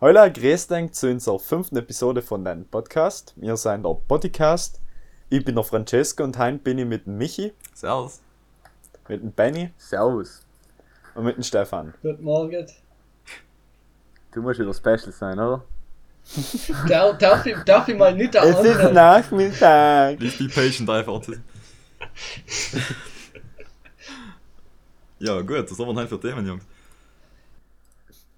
Hallo, grüß dich zu unserer fünften Episode von deinem Podcast. Wir sind der Podcast. Ich bin der Francesco und heute bin ich mit dem Michi, Servus. mit dem Benny Servus. und mit dem Stefan. Guten Morgen. Du musst wieder special sein, oder? Darf, darf, ich, darf ich mal nicht der Es ist? Nachmittag. Please be patient einfach. ja, gut, was haben wir denn für Themen, Jungs?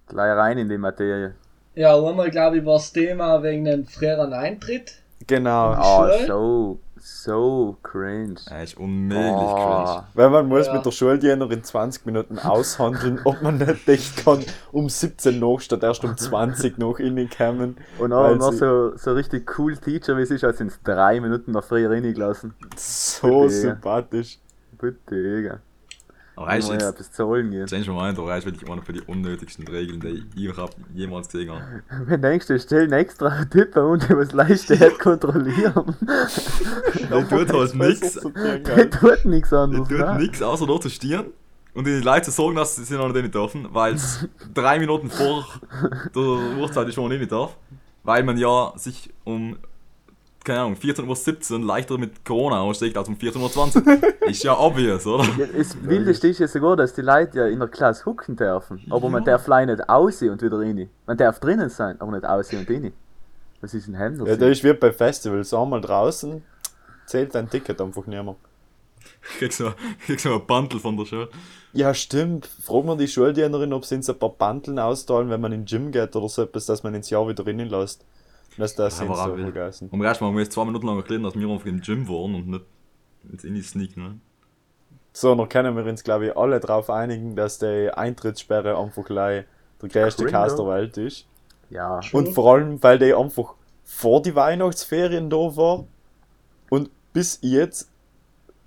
Gleich rein in die Materie. Ja, einmal glaube ich war das Thema wegen dem früheren Eintritt. Genau. Oh, so, so cringe. Er ist unmöglich Oh. cringe. Weil man muss Ja. mit der Schuldiener in 20 Minuten aushandeln, ob man nicht echt kann, um 17 noch statt erst um 20 noch reinkommen. Und auch noch so, so richtig cool Teacher, wie es ist, als es drei Minuten noch früher reingelassen. so Bitte. sympathisch. Bitte, Digga. Aber er ist Muss ja etwas zahlen gehen. change my mind, aber er ist wirklich einer für die unnötigsten Regeln, die ich überhaupt jemals gesehen habe. Wenn du denkst, du stellen extra Typen und die was leisten, kontrollieren. Der tut halt nix. Der tut nichts Der anderes. tut ne? nix, außer dort zu stehen und die Leute zu sagen, dass sie noch nicht dürfen, weil es drei Minuten vor der Uhrzeit ist, man nicht darf. Weil man ja sich um, keine Ahnung, 14.17 Uhr leichter mit Corona aussteckt als um 14.20 Uhr. ist ja obvious, oder? Ja, das Wildeste ist ja sogar, dass die Leute ja in der Klasse hucken dürfen. Aber man darf leider nicht aussehen und wieder rein. Man darf drinnen sein, aber nicht aussehen und rein. Was ist ein Händler? Ja, da ist wie bei Festivals. Einmal draußen zählt dein Ticket einfach nicht mehr. Kriegst so, kriegst so ein Bundle von der Show. Ja, stimmt. Frag mal die Schuldienerin, ob sie uns ein paar Bandeln austeilen, wenn man in den Gym geht oder so etwas, dass man ins Jahr wieder innen lässt. Dass das Ja, sind so vergessen. Und erstmal muss ich zwei Minuten lang erklären, dass wir einfach im Gym waren und nicht jetzt in die Sneak, ne? So, dann können wir uns, glaube ich, alle darauf einigen, dass die Eintrittssperre einfach gleich der größte Cast der? Welt ist. Ja. Und vor allem, weil die einfach vor die Weihnachtsferien da war und bis jetzt,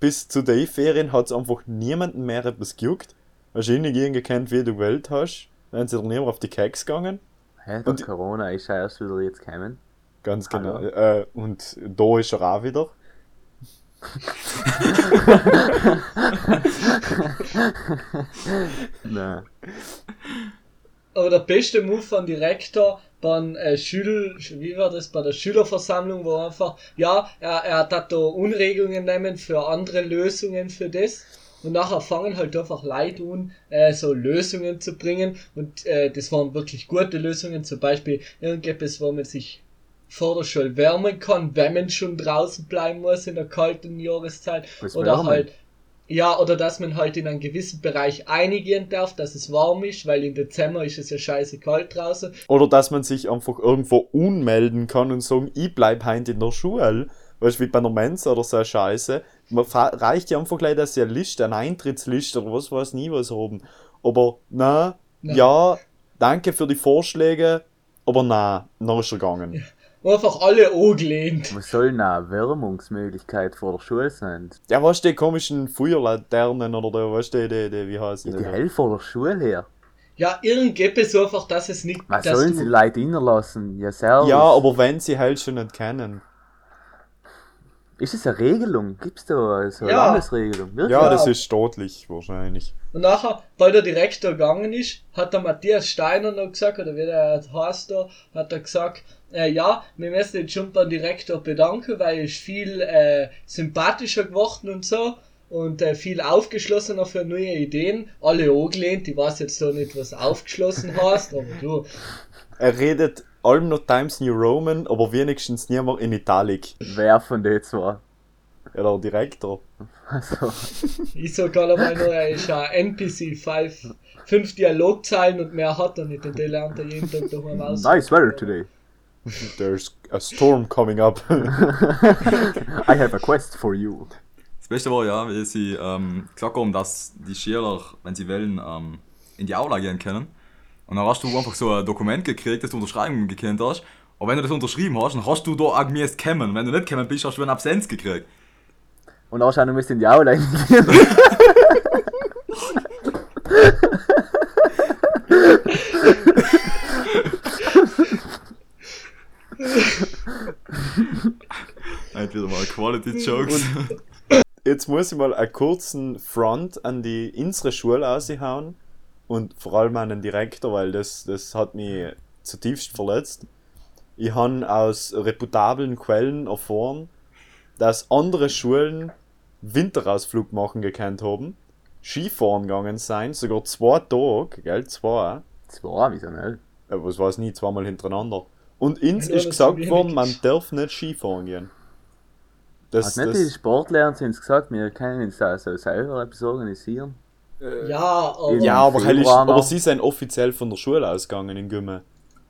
bis zu den Ferien, hat es einfach niemanden mehr etwas gejuckt. Wahrscheinlich irgendein wie du Welt hast, dann sind sie niemand auf die Keks gegangen. Hä, der Und- Corona ist ja erst wieder jetzt gekommen. Ganz genau. Äh, und da ist er auch wieder. Nein. Aber der beste Move von Direktor beim äh, Schül, wie war das, bei der Schülerversammlung, wo einfach, ja, er, er hat da Unregungen nehmen für andere Lösungen für das. Und nachher fangen halt einfach Leute an, äh, so Lösungen zu bringen. Und äh, das waren wirklich gute Lösungen. Zum Beispiel irgendetwas, wo man sich vor der Schule wärmen kann, wenn man schon draußen bleiben muss in der kalten Jahreszeit. Was oder wärmen? halt, ja, oder dass man halt in einem gewissen Bereich einigen darf, dass es warm ist, weil im Dezember ist es ja scheiße kalt draußen. Oder dass man sich einfach irgendwo unmelden kann und sagen, ich bleib heint in der Schule. Weißt du, wie bei einer Mensa oder so eine Scheiße. Man reicht ja einfach gleich, dass sie eine Liste, eine Eintrittsliste oder was weiß nie was haben. Aber na, Nein. ja, danke für die Vorschläge, aber na, dann ist er gegangen. Und einfach alle angelehnt. Was soll denn eine Wärmungsmöglichkeit vor der Schule sein? Ja, was die komischen Feuerlaternen oder da, was die, die, die, wie heißen Ja, die? die hell vor der Schule her. Ja, irgendetwas einfach, dass es nicht, Was sollen du, sie Leute reinlassen? Ja, servus. Ja, aber wenn sie halt schon nicht kennen. Ist es eine Regelung? Gibt es da so eine Ja. Landesregelung? Wirklich? Ja, Ja. das ist staatlich wahrscheinlich. Und nachher, weil der Direktor gegangen ist, hat der Matthias Steiner noch gesagt, oder wie der heißt da, hat er gesagt, äh, ja, wir müssen jetzt schon beim Direktor bedanken, weil er ist viel äh, sympathischer geworden und so und äh, viel aufgeschlossener für neue Ideen. Alle angelehnt, ich weiß jetzt so nicht, was aufgeschlossen heißt, aber du, Er redet allem noch Times New Roman, aber wenigstens niemand in Italic. Wer von den zwei? Ja, der Direktor. Also, ich sag gerade mal nur, er ist ein NPC, five, fünf Dialogzeilen und mehr hat er nicht und die lernt er jeden Tag daheim aus. nice weather today. There's a storm coming up. I have a quest for you. Das Beste war ja, wie sie ähm, gesagt haben, dass die Schüler, wenn sie wollen, ähm, in die Aula gehen können. Und dann hast du einfach so ein Dokument gekriegt, das du unterschreiben gekannt hast. Und wenn du das unterschrieben hast, dann hast du da auch gemäß kommen. Wenn du nicht kommen bist, hast du eine Absenz gekriegt. Und anscheinend müsst ihr in die Aula gehen. Wieder mal Quality Jokes. Jetzt muss ich mal einen kurzen Front an die unsere Schule raushauen und vor allem an den Direktor, weil das, das hat mich zutiefst verletzt. Ich habe aus reputablen Quellen erfahren, dass andere Schulen Winterausflug machen gekannt haben, Skifahren gegangen sein, sogar zwei Tage, gell, zwei, Zwei, wieso nicht? was weiß nie, zweimal hintereinander. Und uns Ja, ist gesagt worden, man darf nicht Skifahren gehen. Das, Hat nicht die das, Sportlehrer zu uns gesagt, wir können uns da so selber etwas organisieren? Ja, aber. Ja, aber, ist, aber sie sind offiziell von der Schule ausgegangen in Gümme.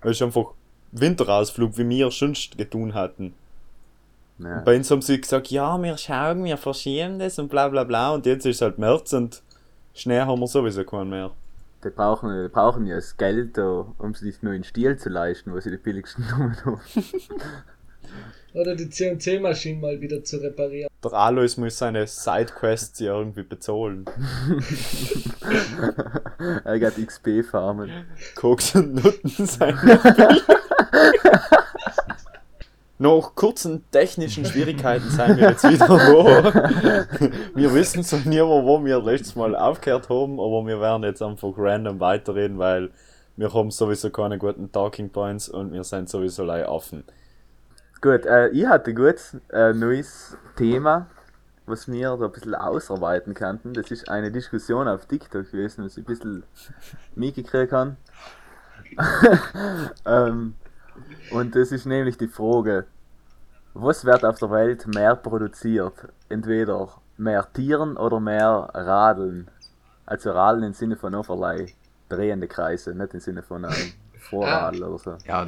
Weil es einfach Winterausflug, wie wir sonst getan hatten. Ja. Bei uns haben sie gesagt, ja, wir schauen, wir verschieben das und bla bla bla. Und jetzt ist halt März und Schnee haben wir sowieso keinen mehr. Die brauchen, die brauchen ja das Geld, da, um sich nur einen Stil zu leisten, wo sie die billigsten Nummern haben. Oder die CNC-Maschine mal wieder zu reparieren. Der Alois muss seine Sidequests ja irgendwie bezahlen. er geht XP farmen. Koks und Nutten sein. Nach kurzen technischen Schwierigkeiten sind wir jetzt wieder da. Wir wissen so nie mehr, wo wir letztes Mal aufgehört haben, aber wir werden jetzt einfach random weiterreden, weil wir haben sowieso keine guten Talking Points und wir sind sowieso lei offen. Gut, äh, ich hatte gut äh, neues Thema, was wir da ein bisschen ausarbeiten könnten. Das ist eine Diskussion auf TikTok gewesen, was ich ein bisschen mitgekriegt habe. ähm, und das ist nämlich die Frage, was wird auf der Welt mehr produziert? Entweder mehr Tieren oder mehr Radeln? Also Radeln im Sinne von overlay, drehende Kreise, nicht im Sinne von einem Vorradl oder so. Ja,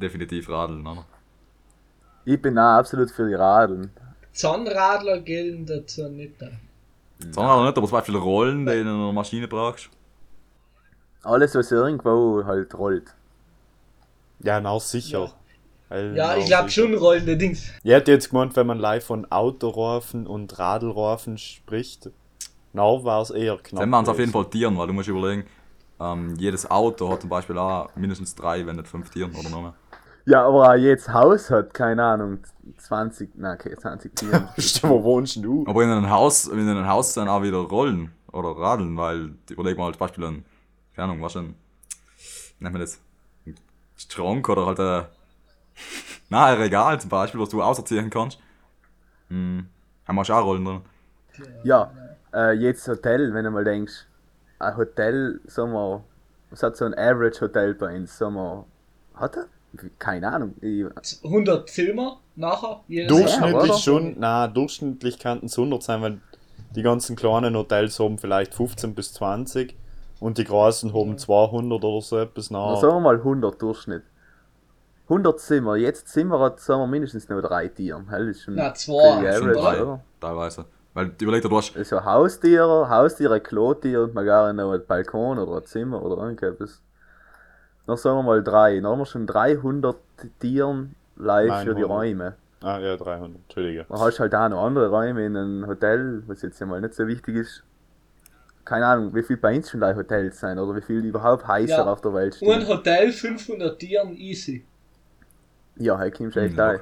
definitiv Radeln, oder? Ich bin auch absolut für die Radeln. Zahnradler gelten dazu nicht. Sondern nicht, aber zum Beispiel Rollen, die du in einer Maschine brauchst. Alles, was irgendwo halt rollt. Ja, na sicher. Ja, na, ich glaube schon rollende Dings. Ich hätte jetzt gemeint, wenn man live von Autoreifen und Radlreifen spricht, na war es eher knapp. Dann machen es auf jeden Fall Tieren, weil du musst überlegen, ähm, jedes Auto hat zum Beispiel auch mindestens drei, wenn nicht fünf Tieren oder noch mehr. Ja, aber auch jedes Haus hat, keine Ahnung, 20, na okay, 20 Tiere. Stimmt, wo wohnst du? Aber in einem Haus, in einem Haus sind auch wieder Rollen oder Radeln, weil überleg mal zum Beispiel ein, keine Ahnung, was denn, nennt man das? Schrank oder halt ein, na, ein Regal zum Beispiel, was du auserziehen kannst. Hm, haben wir schon auch Rollen drin. ja, äh, jedes Hotel, wenn du mal denkst, ein Hotel, sagen wir, was hat so ein Average Hotel bei uns, sagen wir, hat er? Keine Ahnung. Ich, 100 Zimmer nachher. Jedes Ja, Durchschnittlich oder? schon, na, durchschnittlich könnten es 100 sein, weil die ganzen kleinen Hotels haben vielleicht 15 bis 20 und die großen haben 200 oder so etwas na, nach. sagen wir mal 100 Durchschnitt. 100 Zimmer, jetzt Zimmer hat, sagen wir, mindestens nur drei Tiere. Das ist schon Na, zwei, schon average, drei. oder? Teilweise. Weil überleg dir, du hast, Also Haustiere, Haustiere, Klotier und mal gar noch ein Balkon oder ein Zimmer oder irgendetwas. Noch sagen wir mal drei. Dann haben wir schon 300 Tieren live für die 900. Räume. Ah, ja, 300, Entschuldige. Dann hast du halt auch noch andere Räume in einem Hotel, was jetzt ja mal nicht so wichtig ist. Keine Ahnung, wie viel bei uns schon da Hotels sein oder wie viel überhaupt heißer Ja. auf der Welt Ein stehen. Hotel 500 Tieren easy. Ja, hey, kommst du echt Ja. ein.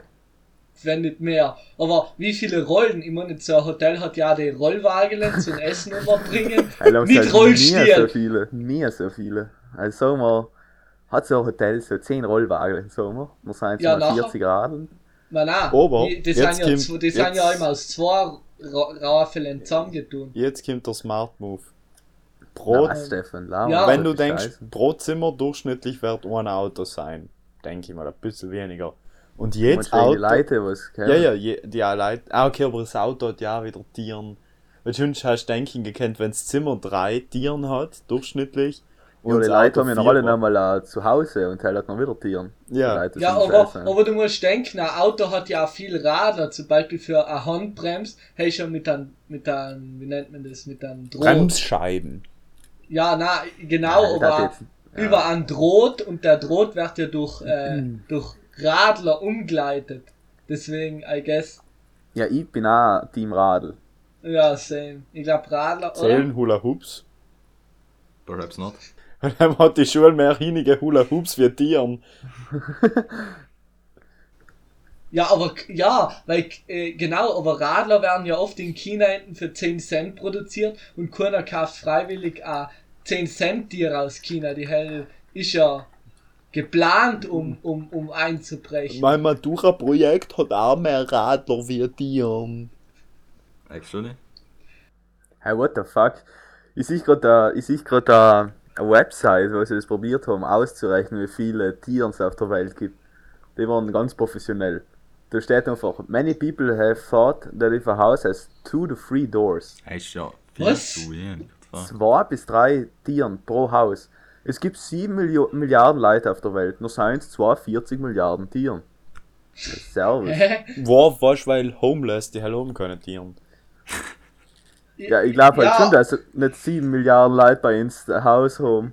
Wenn nicht mehr. Aber wie viele Rollen? Ich meine, so ein Hotel hat ja die Rollwagen zum Essen überbringen. Hey, langsam Nicht Nie so viele, nie so viele. Also sagen wir, hat so ein Hotel so 10 Rollwagen, sagen wir. Wir sind Ja, mal nachher. 40 Radeln. Nein, nein. Aber die, die jetzt sind ja, kommt- zwei- die sind ja immer aus zwei Ra- Raffeln zusammengetun. Jetzt kommt der Smart Move. Pro, Was, Stefan? Lau, Ja. wenn du Scheiße. denkst, pro Zimmer durchschnittlich wird ein Auto sein, denke ich mal, ein bisschen weniger. Und du wegen Auto. die Leute, was? Ja, ja, je, die Leute. Ah, okay, aber das Auto hat ja auch wieder Tieren. Weil sonst hast du denken gekannt, wenn das Zimmer drei Tieren hat, durchschnittlich. Ja, die Leute haben ja noch alle nochmal äh, zu Hause und halt hat noch wieder Tieren. Ja. Ja, aber, scheiße. aber du musst denken, ein Auto hat ja auch viel Radler, zum Beispiel für eine Handbremse, hey schon mit einem, mit einem, wie nennt man das, mit einem Droht. Bremsscheiben. Ja, na, genau, das aber jetzt- ja. über einen Draht und der Draht wird ja durch, äh, Mhm. durch Radler umgeleitet. Deswegen, I guess, Ja, ich bin auch Team Radl. ja, same. Ich glaube Radler, oder? Zählen Hula Hoops. perhaps not. Und dann hat die Schule mehr hinige Hula Hoops wie Tieren. Ja, aber ja, weil äh, genau, aber Radler werden ja oft in China hinten für 10 Cent produziert und keiner kauft freiwillig auch 10 Cent Tiere aus China. Die Hell ist ja geplant, um, um, um einzubrechen. Mein Matura-Projekt hat auch mehr Radler wie dir. Actually. Hey, what the fuck? Ich sehe gerade da, ich sehe gerade da eine Website, wo sie das probiert haben, auszurechnen, wie viele Tiere es auf der Welt gibt. Die waren ganz professionell. Da steht einfach, many people have thought that if a house has two to three doors, Echt ja. Viel Was? zu wenig. Zwei bis drei Tieren pro Haus. Es gibt sieben Millio Milliarden Leute auf der Welt, nur seien es 42 Milliarden Tieren. Servus. Wow, was, weil homeless die hell oben können Tieren. Ja, ich glaube halt Ja. schon, dass nicht sieben Milliarden Leute bei uns Haus haben.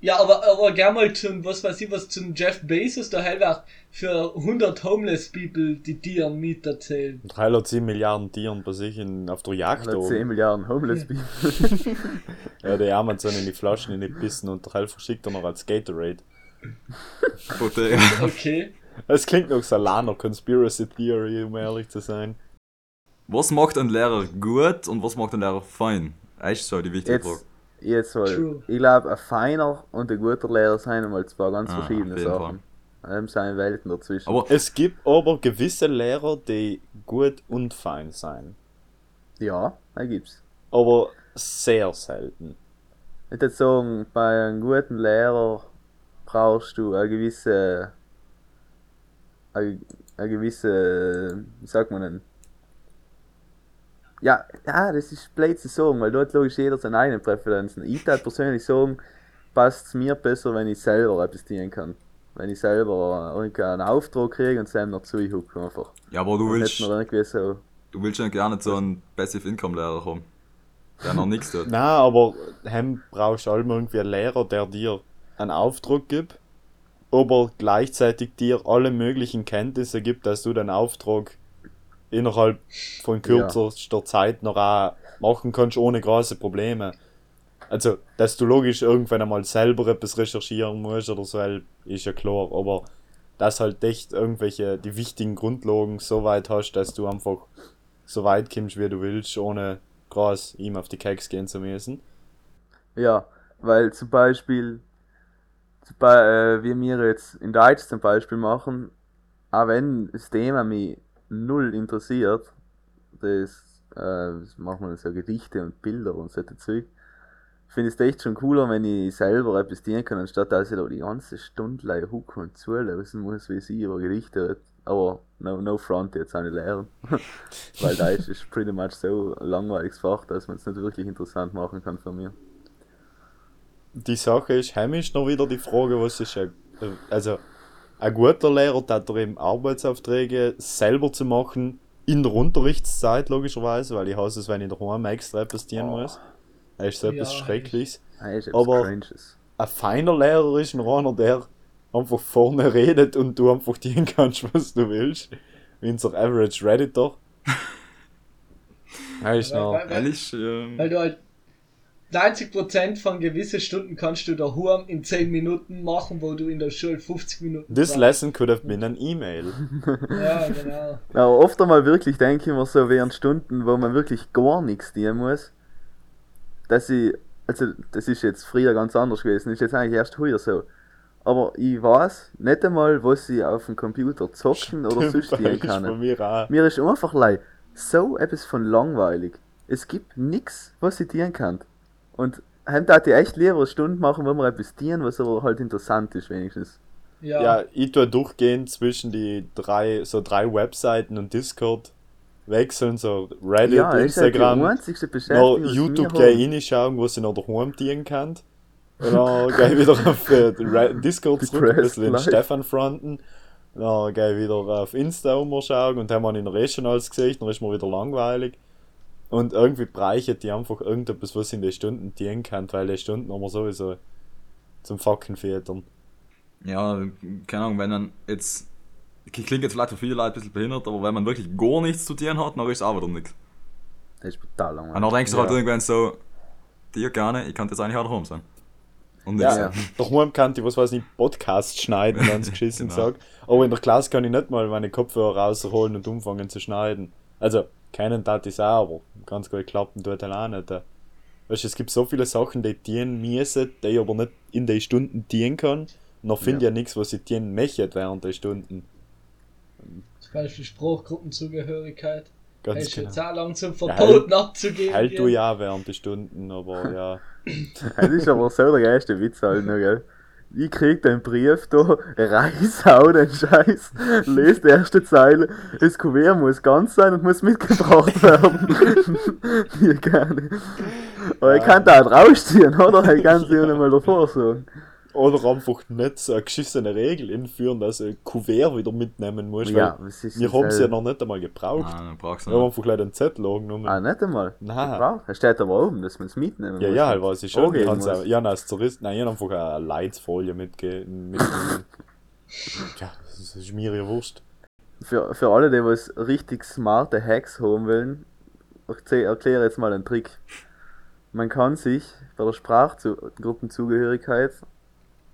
Ja, aber, aber gern mal zum, was weiß ich, was zum Jeff Bezos der hell wird, für 100 Homeless People die Tieren miterzählen. Und Heil hat 7 Milliarden Tieren bei sich in, auf der Jagd Nicht 10 oben. Milliarden Homeless People. Ja, die Amazon in die Flaschen in die Bissen und Heil verschickt er noch als Gatorade. Okay. Das klingt noch Salana Conspiracy Theory, um ehrlich zu sein. Was macht ein Lehrer gut und was macht ein Lehrer fein? Echt so die wichtige Frage. Jetzt. True. Ich glaube, ein feiner und ein guter Lehrer sind einmal zwei ganz Ah, verschiedene auf jeden Sachen. Ähm, sind Welten dazwischen. Aber Es gibt aber gewisse Lehrer, die gut und fein sein. ja, da gibt's. Aber sehr selten. Ich würde sagen, bei einem guten Lehrer brauchst du eine gewisse. eine, eine gewisse. wie sagt man denn? Ja, ja, das ist blöd zu sagen, weil dort logisch jeder seine eigenen Präferenzen. Ich würde persönlich sagen, passt es mir besser, wenn ich selber etwas dienen kann. Wenn ich selber irgendwie einen Auftrag kriege und es dann noch zuhucke einfach. ja, aber du willst, so. du willst ja gerne so einen Passive Income Lehrer haben. Der noch nichts tut. Nein, aber hem brauchst du allem irgendwie einen Lehrer, der dir einen Auftrag gibt, aber gleichzeitig dir alle möglichen Kenntnisse gibt, dass du den Auftrag innerhalb von kürzester Zeit noch auch machen kannst, ohne große Probleme. Also, dass du logisch irgendwann einmal selber etwas recherchieren musst oder so, ist ja klar, aber dass halt echt irgendwelche, die wichtigen Grundlagen so weit hast, dass du einfach so weit kommst, wie du willst, ohne groß ihm auf die Keks gehen zu müssen. Ja, weil zum Beispiel, zum Be äh, wie wir jetzt in Deutsch zum Beispiel machen, auch wenn das Thema mich null interessiert, das, äh, das machen wir so Gedichte und Bilder und so Zeug, finde es echt schon cooler, wenn ich selber etwas dienen kann, anstatt dass ich da die ganze Stunde lang hucken und zulösen muss, wie sie über Gedichte redet. Aber no, no front jetzt auch nicht lernen. Weil Deutsch ist pretty much so ein langweiliges Fach, dass man es nicht wirklich interessant machen kann für mich. Die Sache ist, heimisch noch wieder die Frage, was ist ein, also ein guter Lehrer, der hat eben Arbeitsaufträge selber zu machen, in der Unterrichtszeit logischerweise, weil ich hasse es, wenn ich daheim extra etwas dienen muss. Das ist so etwas Ja, Schreckliches. Ah, ist etwas Aber- Cringes. Ein feiner Lehrer ist ein einer, der einfach vorne redet und du einfach dienen kannst, was du willst. Wie unser Average Redditor. Das ist Weil, noch, weil, weil, Ehrlich, ähm, weil du halt 90% von gewissen Stunden kannst du daheim in 10 Minuten machen, wo du in der Schule 50 Minuten This brauchst. lesson could have been an email. Ja, genau. Ja, aber oft einmal wirklich denke ich mir so während Stunden, wo man wirklich gar nichts dienen muss, dass ich, also das ist jetzt früher ganz anders gewesen, ist jetzt eigentlich erst heute so. Aber ich weiß nicht einmal, was ich auf dem Computer zocken oder sonst Das dienen ist bei kann. mir auch. Mir ist einfach leid, so etwas von langweilig. Es gibt nichts, was ich dienen kann. Und heim tat ich echt lieber eine Stunde machen, wo wir etwas dienen, was aber halt interessant ist wenigstens. Ja, Ja, ich tue durchgehend zwischen die drei, so drei Webseiten und Discord wechseln, so Reddit, ja, Instagram, noch YouTube gleich reinschauen, wo sie noch daheim dienen kann. Und dann gehe ich wieder auf äh, Discord zurück, ein bisschen den Stefan fronten. Dann gehe ich wieder auf Insta umschauen und dann habe ich noch eh schon alles gesehen, dann ist mir wieder langweilig. Und irgendwie breichen die einfach irgendetwas, was in den Stunden dienen kann, weil die Stunden haben wir sowieso zum Fucken füttern. ja, keine Ahnung, wenn man jetzt, klingt jetzt vielleicht für viele Leute ein bisschen behindert, aber wenn man wirklich gar nichts zu tun hat, dann ist es auch wieder nichts. Das ist brutal Und langweilig. dann denkst du Ja. halt irgendwann so, dir gerne, ich kann jetzt eigentlich auch daheim sein. Und Ja. Ja. daheim kann ich, was weiß ich, Podcast schneiden, wenn es geschissen Genau. sagt. Aber in der Klasse kann ich nicht mal meine Kopfhörer rausholen und umfangen zu schneiden. Also, keinen tat ich auch, aber ganz gut klappen tut er auch nicht. Weißt du, es gibt so viele Sachen, die dienen müssen, die ich aber nicht in den Stunden dienen kann. noch finde Ja. ja nichts, was sie denen möchten während der Stunden. Zum Beispiel Spruchgruppenzugehörigkeit. Ganz ist genau. jetzt auch langsam Ja, verboten abzugeben. Halt du ja während der Stunden, aber ja. Das ist aber so der geilste Witz halt noch, gell? Ich krieg den Brief da, reiß hau den Scheiß, lese die erste Zeile, das Kuvert muss ganz sein und muss mitgebracht werden. Die gerne. Aber ich kann da auch rausziehen, oder? Ich kann sie ja nicht mal davor sagen. Oder einfach nicht so eine geschissene Regel einführen, dass du ein Kuvert wieder mitnehmen musst. Ja, weil was ist wir haben sie ja noch nicht einmal gebraucht. Nein, dann brauchst du Wir haben nicht. einfach gleich den Zettel angenommen. Ah, nicht einmal? Nein. Es steht aber oben, dass man es mitnehmen Ja, muss. ja, halt weiß ich schon. Angeben Ich auch, ja, als Tourist, nein, ich hab einfach eine Leitfolie mitge mitgenommen. ja, das ist mir ja wurscht. Für, für alle, die was richtig smarte Hacks haben wollen, erkläre jetzt mal einen Trick. Man kann sich bei der Sprachgruppenzugehörigkeit,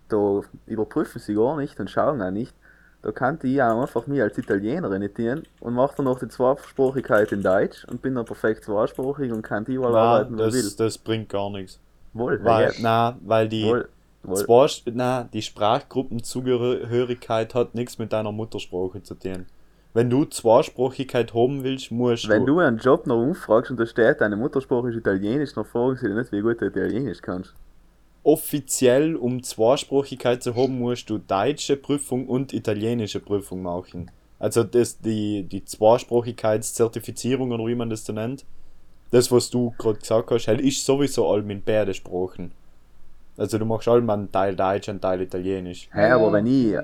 da überprüfen sie gar nicht und schauen auch nicht. Da kann ich auch einfach mich als Italiener imitieren und mache dann noch die Zweisprachigkeit in Deutsch und bin dann perfekt zweisprachig und kann die überall Nein, arbeiten, das, will. das bringt gar nichts. Wohl, Weil, na, weil die, wohl, wohl. Zwar, na, die Sprachgruppenzugehörigkeit hat nichts mit deiner Muttersprache zu tun. Wenn du Zweisprachigkeit haben willst, musst Wenn du. du einen Job noch umfragst und da steht, deine Muttersprache ist Italienisch, dann fragen sie dich nicht, wie gut du Italienisch kannst. Offiziell, um Zweisprachigkeit zu haben, musst du deutsche Prüfung und italienische Prüfung machen. Also das, die, die Zweisprachigkeitszertifizierung oder wie man das so nennt, das, was du gerade gesagt hast, halt ist sowieso allem in beide Sprachen. Also du machst allem einen Teil Deutsch, einen Teil Italienisch. Hä, aber wenn ich,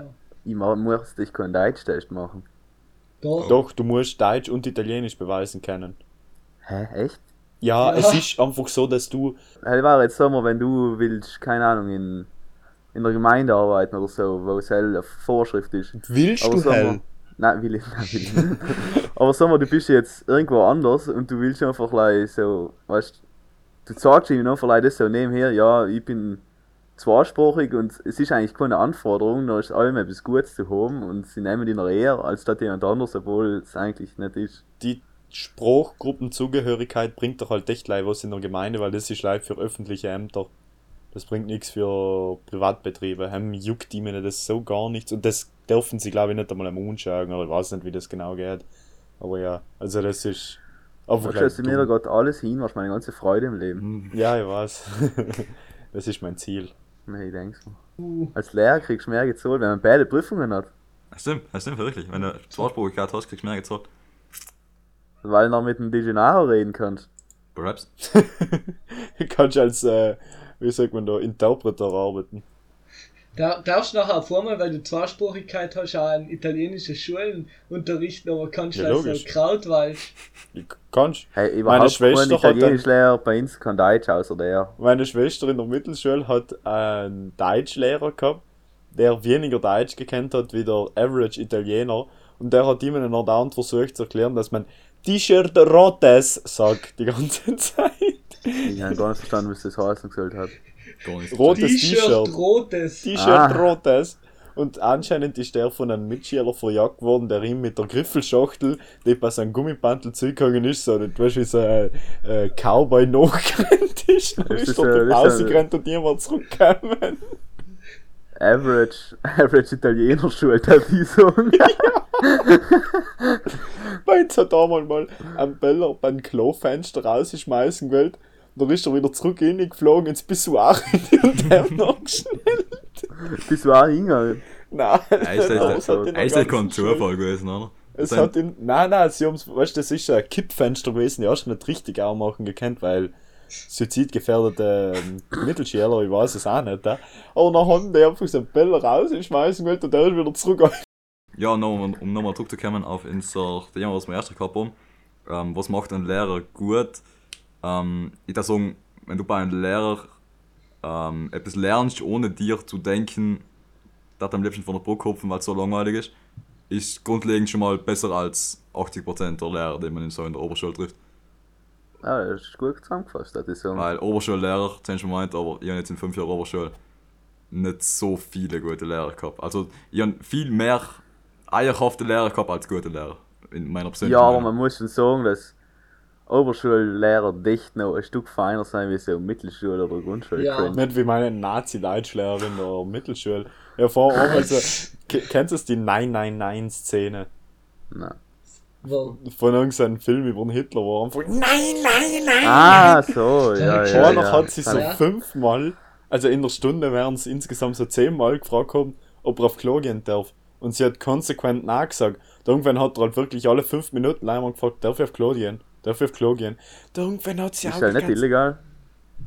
ich muss dich keinen Deutsch-Test machen. Doch. Doch, du musst Deutsch und Italienisch beweisen können. Hä, echt? Ja, Ja. es ist einfach so, dass du Hey, war jetzt Sommer, wenn du willst, keine Ahnung, in, in der Gemeinde arbeiten oder so, wo es halt eine Vorschrift ist. willst Aber du Sommer, hell. Nein, will ich, nein, will ich nicht. Aber sag mal, du bist jetzt irgendwo anders und du willst einfach like, so, weißt du, sagst ihm einfach like, das so nebenher, ja, ich bin zweisprachig und es ist eigentlich keine Anforderung, da ist allem etwas Gutes zu haben und sie nehmen die noch eher, als dass jemand anders, obwohl es eigentlich nicht ist. Die Sprachgruppenzugehörigkeit bringt doch halt echt gleich was in der Gemeinde, weil das ist leid für öffentliche Ämter. Das bringt nichts für Privatbetriebe. Hem juckt die mir das so gar nichts. Und das dürfen sie, glaube ich, nicht einmal am anschauen, oder ich weiß nicht, wie das genau geht. Aber ja, also das ist einfach stellst du mir da gerade alles hin, was meine ganze Freude im Leben. Hm, Ja, ich weiß. das ist mein Ziel. Nee, ich denk's mir. Uh, Als Lehrer kriegst du mehr gezahlt, wenn man beide Prüfungen hat. Das stimmt, das stimmt wirklich. Wenn du Zweisprachigkeit hast, kriegst du mehr gezahlt. Weil du noch mit dem Digenaro reden kannst. Perhaps. Du kannst als, äh, wie sagt man da, Interpreter arbeiten. da, darfst du nachher auf einmal, weil du Zweisprachigkeit hast, auch an italienische Schulen unterrichten, aber kannst Ja, du als logisch. so Krautwald. Du kannst. Hey, Meine überhaupt Schwester kein hat Italienischlehrer bei uns kein Deutsch außer der. Meine Schwester in der Mittelschule hat einen Deutschlehrer gehabt, der weniger Deutsch gekannt hat wie der Average Italiener. Und der hat ihm dann dauernd versucht zu erklären, dass man T-Shirt rotes sagt die ganze Zeit. Ich habe gar nicht verstanden, was das heißen gesagt hat. Rotes T-Shirt T-Shirt. rotes. T-Shirt Ah. rotes. Und anscheinend ist der von einem Mitschüler verjagt worden, der ihm mit der Griffelschachtel, die bei seinem Gummipantel zugegangen ist, so, du weißt, wie so ein äh, Cowboy nachgerannt ist. Dann ist ist er ja- ja- rausgerannt und niemand zurückgekommen. Average, Average Italiener schuld, hat die sagen. Bei uns hat damals mal einen Beller beim Klofenster rausschmeißen gewollt. Und dann ist er wieder zurück reingeflogen ins Pissoir und der noch schnell. Bis war hingegangen. Nein, ist das ist kein Zufall gewesen, oder? Es hat ihn, nein, nein, sie haben's, weißt du, das ist ein Kippfenster gewesen, die hast du nicht richtig aufmachen gekannt, weil suizidgefährdete ähm, Mittelschüler, ich weiß es auch nicht, äh. aber dann haben die einfach so einen Beller rausschmeißen gewollt und der ist wieder zurück. Ja, noch, um, um nochmal zurückzukommen auf unser Thema, was wir erst gehabt haben. Ähm, was macht ein Lehrer gut? Ähm, ich würde sagen, wenn du bei einem Lehrer ähm, etwas lernst, ohne dir zu denken, dass du am liebsten von der Brücke hupfen, weil es so langweilig ist, ist grundlegend schon mal besser als 80% der Lehrer, die man in so in der Oberschule trifft. Ja, das ist gut zusammengefasst, das ist so. Weil Oberschullehrer, das hast du gemeint, aber ich habe jetzt in fünf Jahren Oberschule nicht so viele gute Lehrer gehabt. Also ich habe viel mehr eierhafte Lehrer gehabt als gute Lehrer. In meiner persönlichen Ja, aber man muss schon sagen, dass Oberschullehrer dicht noch ein Stück feiner sein wie so Mittelschule oder Grundschule. Ja. Nicht wie meine Nazi-Deutschlehrerin der Mittelschule. Ja, vor allem, also, ke- kennst du die 999-Szene? Nein. Von irgendeinem Film über den Hitler, wo er einfach Nein, nein, nein! Ah, so, ja, ja. Vorher ja. hat sie so Ja. fünfmal, also in der Stunde wären es insgesamt so zehnmal gefragt haben, ob er auf Klo gehen darf. Und sie hat konsequent nachgesagt. Irgendwann hat er halt wirklich alle fünf Minuten einmal gefragt, darf ich auf Klo gehen? Darf ich auf Klo gehen? Irgendwann hat sie Ist auch halt nicht ganz- illegal.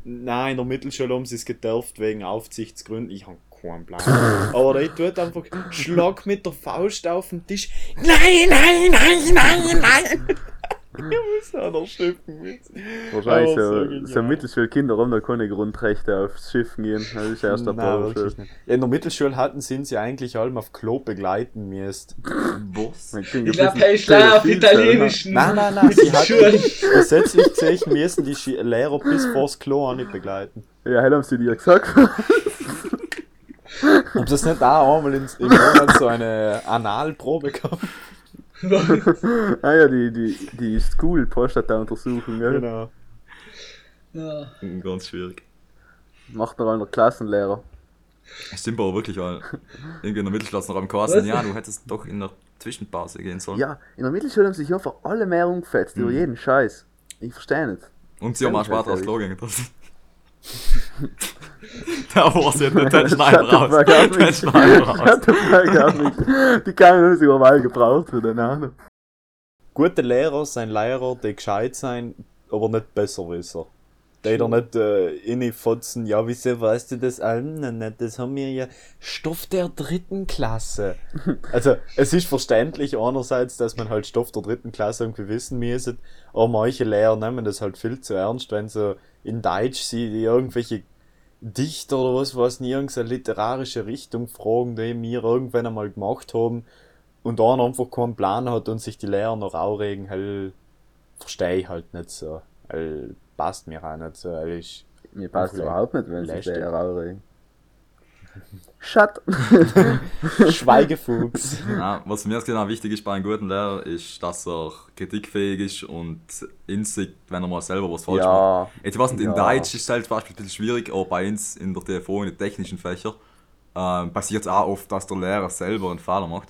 Nein, in der Mittelschule haben sie es gedurft wegen Aufsichtsgründen. Ich habe keinen Plan. Aber der tut einfach Schlag mit der Faust auf den Tisch. Nein, nein, nein, nein, nein! Ich muss auch noch schiffen. mit. Wahrscheinlich so, genial. so Mittelschulkinder haben da keine Grundrechte aufs Schiffen gehen. Das ist erst der Nein. Ja, in der Mittelschule hatten sind sie eigentlich allem auf Klo begleiten müsst. Was? Ich glaube, hey, auf Italienischen. Nein, nein, nein, sie hatten gesetzlich gesehen müssen die Lehrer bis vors Klo auch nicht begleiten. Ja, hell haben sie dir gesagt. Ob das nicht auch einmal im Monat so eine Analprobe gehabt? ah ja, die, die, die School-Prostata-Untersuchung, gell? Genau. Ja. Ganz schwierig. Macht noch einer Klassenlehrer. Stimmt aber wirklich, weil irgendwie in der Mittelklasse noch am Was? ja, du hättest doch in der Zwischenpause gehen sollen. Ja, in der Mittelschule haben sich einfach alle mehr umgefetzt über jeden Scheiß. Ich verstehe nicht. Und sie haben auch aufs ehrlich. Klo gehen getroffen. Da war sie nicht, den Shut schneiden raus. Mix. schneiden raus. Die kann nur sogar mal gebraucht werden, Ahnung. Gute Lehrer sind Lehrer, die gescheit sein, aber nicht Besserwisser. Die da nicht äh, innefotzen, ja, wieso weißt du das allen noch nicht? Das haben wir ja Stoff der dritten Klasse. Also, es ist verständlich einerseits, dass man halt Stoff der dritten Klasse irgendwie wissen müsste, aber manche Lehrer nehmen das halt viel zu ernst, wenn so in Deutsch sie die irgendwelche Dichter oder was weiß nicht, irgendeine literarische Richtung fragen, die wir irgendwann einmal gemacht haben und einer einfach keinen Plan hat und sich die Lehrer noch aufregen, halt, verstehe ich halt nicht so. Halt, passt mir auch nicht so. Halt, ich, Mir passt überhaupt nicht, wenn sich lästig. der aufregen. Shut! Schweigefuchs. Ja, was mir genau wichtig ist bei einem guten Lehrer, ist, dass er kritikfähig ist und in sich, wenn er mal selber was falsch macht. ja, Jetzt, was in Ja. Deutsch ist halt zum Beispiel ein bisschen schwierig, aber bei uns in der TFO, in den technischen Fächern, ähm, passiert es auch oft, dass der Lehrer selber einen Fehler macht.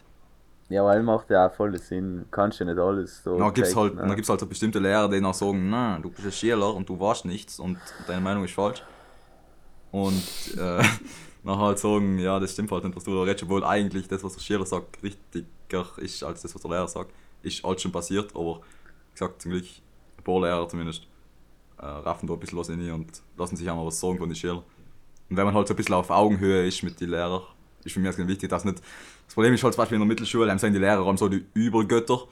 ja, weil macht ja auch voll Sinn. Kannst ja nicht alles so. dann gibt es halt, ne? gibt's halt so bestimmte Lehrer, die dann sagen, nein, du bist ein Schüler und du weißt nichts und deine Meinung ist falsch. Und äh, nachher halt sagen, ja, das stimmt halt nicht, was du da redest, obwohl eigentlich das, was der Schüler sagt, richtiger ist als das, was der Lehrer sagt. Ist alles schon passiert, aber wie gesagt, zum Glück, ein paar Lehrer zumindest, äh, raffen da ein bisschen was in und lassen sich auch mal was sagen von den Schülern. Und wenn man halt so ein bisschen auf Augenhöhe ist mit den Lehrern, ist für mich ganz wichtig, dass nicht. Das Problem ist halt zum Beispiel in der Mittelschule, dann sind die Lehrer haben so die Übergötter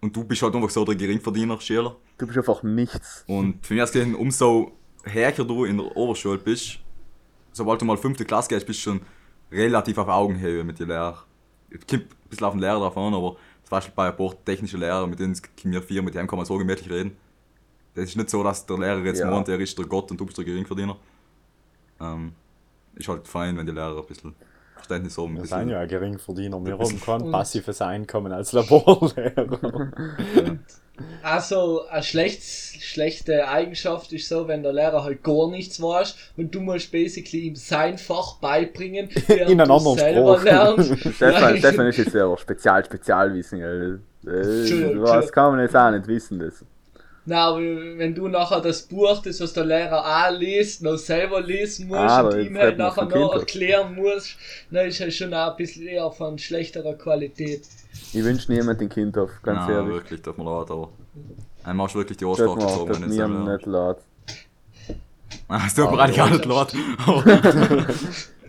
und du bist halt einfach so der Geringverdiener, Schüler. Du bist einfach nichts. Und für mich ist gesehen, umso härter du in der Oberschule bist, sobald du mal fünfte Klasse gehst, bist du schon relativ auf Augenhöhe mit den Lehrern. Es kommt ein bisschen auf den Lehrer drauf an, aber zum Beispiel bei ein paar technischen Lehrern, mit denen wir vier, mit dem kann man so gemütlich reden. Das ist nicht so, dass der Lehrer jetzt Ja. meint, er ist der Gott und du bist der Geringverdiener. Ähm, ist halt fein, wenn die Lehrer ein bisschen Verständnis haben. Wir sind ja ein Geringverdiener. Wir haben kein passives Einkommen als Laborlehrer. Also, eine schlecht, schlechte Eigenschaft ist so, wenn der Lehrer halt gar nichts weiß und du musst basically ihm sein Fach beibringen, während In einem du anderen selber Sprache. lernst. Stefan, Nein. Stefan ist jetzt ja Spezial, Spezialwissen, gell? Was kann man jetzt auch nicht wissen, das. Na, aber wenn du nachher das Buch, das was der Lehrer auch liest, noch selber lesen musst Ah, und ihm halt nachher noch erklären musst, dann ist halt schon auch ein bisschen eher von schlechterer Qualität. Ich wünsche niemand den Kind auf, ganz Nein, ehrlich. wirklich, darf man laut, aber einmal hast du wirklich die macht gezogen, wenn ich selber. nicht laut. Ah, Es tut mir Ah, eigentlich auch nicht ja. laut.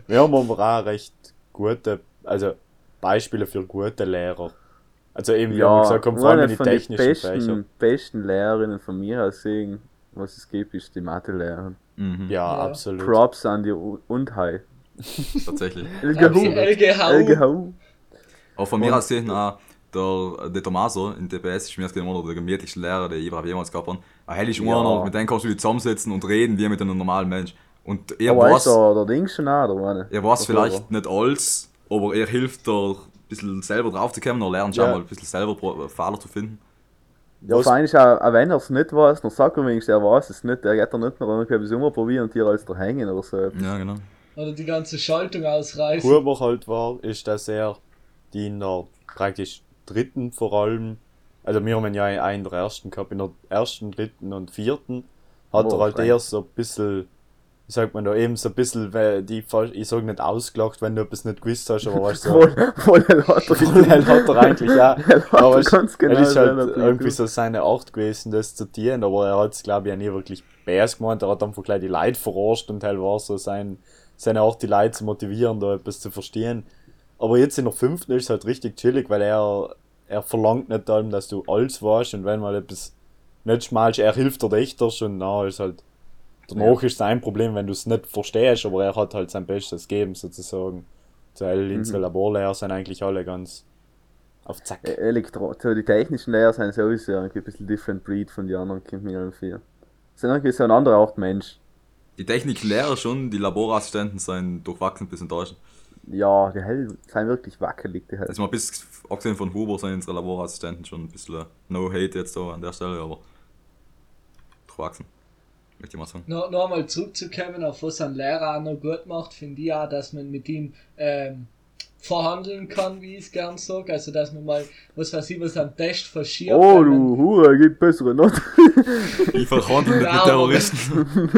Wir haben aber auch recht gute, also Beispiele für gute Lehrer. Also eben, wie wir gesagt haben, vor allem in die technischen Fächer. besten, besten Lehrerinnen von mir aus sehen, was es gibt, ist die Mathelehrerin. Mhm, Ja, Ja. absolut. Props an die U- Undhei. Tatsächlich. LGHU. LGHU. Auch von mir Und- aus gesehen, auch der, der Tomaso in DPS ist mir gesehen einer der gemütlichsten Lehrer, die ich überhaupt jemals gehabt habe. Ein hell ist Ja. einer, mit dem kannst du dich zusammensetzen und reden wie mit einem normalen Mensch. Und er Aber weiß, der, der Ding schon auch, oder was? er weiß vielleicht nicht alles, aber er hilft dir ein bisschen selber drauf zu kommen, er lernt schon Ja. mal ein bisschen selber Pro- Fehler zu finden. Ja, Was- vor allem ist auch, auch wenn er es nicht weiß, dann sagt er wenigstens, er weiß es nicht. Er geht dann nicht noch irgendwas umprobieren und hier als da hängen oder so. Ja, genau. Oder die ganze Schaltung ausreißen. Huber halt war, ist, dass er die in der praktisch dritten vor allem, also wir haben ja einen in der ersten gehabt, in der ersten, dritten und vierten hat Oh, er halt eher so ein bisschen, wie sagt man da, eben so ein bisschen, die, ich sag nicht ausgelacht, wenn du etwas nicht gewusst hast, aber weißt du, so, Voll, voll hell hat er voll er eigentlich hat Aber er es, ganz genau. es ist halt irgendwie so seine Art gewesen, das zu tun, aber er hat es, glaube ich, auch nie wirklich bärs gemeint. Er hat einfach gleich die Leute verarscht und halt war so sein, seine Art, die Leute zu motivieren, da etwas zu verstehen. Aber jetzt in der fünften ist es halt richtig chillig, weil er, er verlangt nicht allem, dass du alles weißt und wenn mal etwas nicht schmalst, er hilft dir echt und na, ist halt. Danach ist sein Problem, wenn du es nicht verstehst, aber er hat halt sein Bestes gegeben, sozusagen. Zu L in Mhm. Laborlehrer sind eigentlich alle ganz auf Zack. E- Elektro so die technischen Lehrer sind sowieso ein bisschen different breed von den anderen, mir irgendwie. Sind irgendwie so eine andere Art Mensch. Die Techniklehrer schon, die Laborassistenten sind durchwachsen bis enttäuschend. Ja, die Hell sind wirklich wackelig, die halt. Also mal bis, abgesehen von Huber, sind unsere Laborassistenten schon ein bisschen äh, no hate jetzt so an der Stelle, aber durchwachsen. Möchte ich mal sagen. Noch, noch einmal zurückzukommen, auf was ein Lehrer auch noch gut macht, finde ich auch, dass man mit ihm ähm, verhandeln kann, wie ich es gern sage. Also, dass man mal, was weiß ich, was am Test verschiebt. Oh, du Hure, gibt bessere Noten. Ich verhandle nicht mit Terroristen.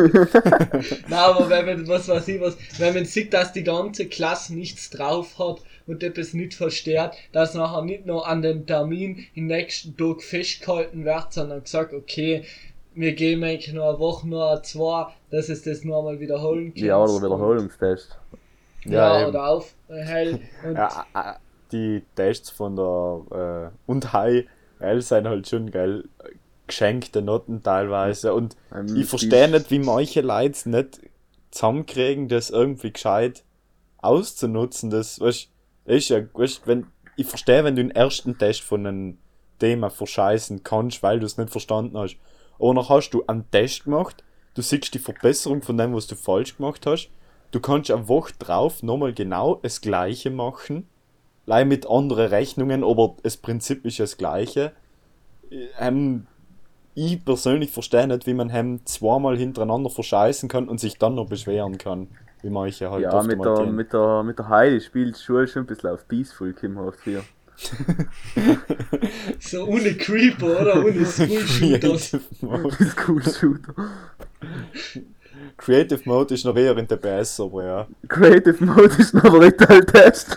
Nein, aber wenn man, was weiß ich, was, wenn man sieht, dass die ganze Klasse nichts drauf hat und etwas nicht versteht, dass nachher nicht nur an dem Termin im nächsten Tag festgehalten wird, sondern gesagt, okay, wir geben eigentlich nur eine Woche, nur eine zwei, dass es das nur einmal wiederholen kann. Ja, oder Wiederholungstest. Ja, eben. oder auf, äh, hell. Und Ja, äh, die Tests von der äh, und High L sind halt schon geil. Geschenkte Noten teilweise. Und Ähm, ich verstehe nicht, wie manche Leute es nicht zusammenkriegen, das irgendwie gescheit auszunutzen. Das, weißt, ist ja, weißt, wenn, ich verstehe, wenn du den ersten Test von einem Thema verscheißen kannst, weil du es nicht verstanden hast. Aber dann hast du einen Test gemacht, du siehst die Verbesserung von dem, was du falsch gemacht hast. Du kannst eine Woche drauf nochmal genau das gleiche machen. Leider mit anderen Rechnungen, aber das Prinzip ist das gleiche. Ähm, ich persönlich verstehe nicht, wie man hem zweimal hintereinander verscheißen kann und sich dann noch beschweren kann. Wie manche halt Ja, mit mal der, mit der, mit der Heidi spielt Schule schon ein bisschen auf Peaceful, Kim oft hier. so ohne Creeper, oder? Ohne School Mode. School Shooter. Creative Mode ist noch eher in DPS, aber ja. Creative Mode ist noch der Retail Test.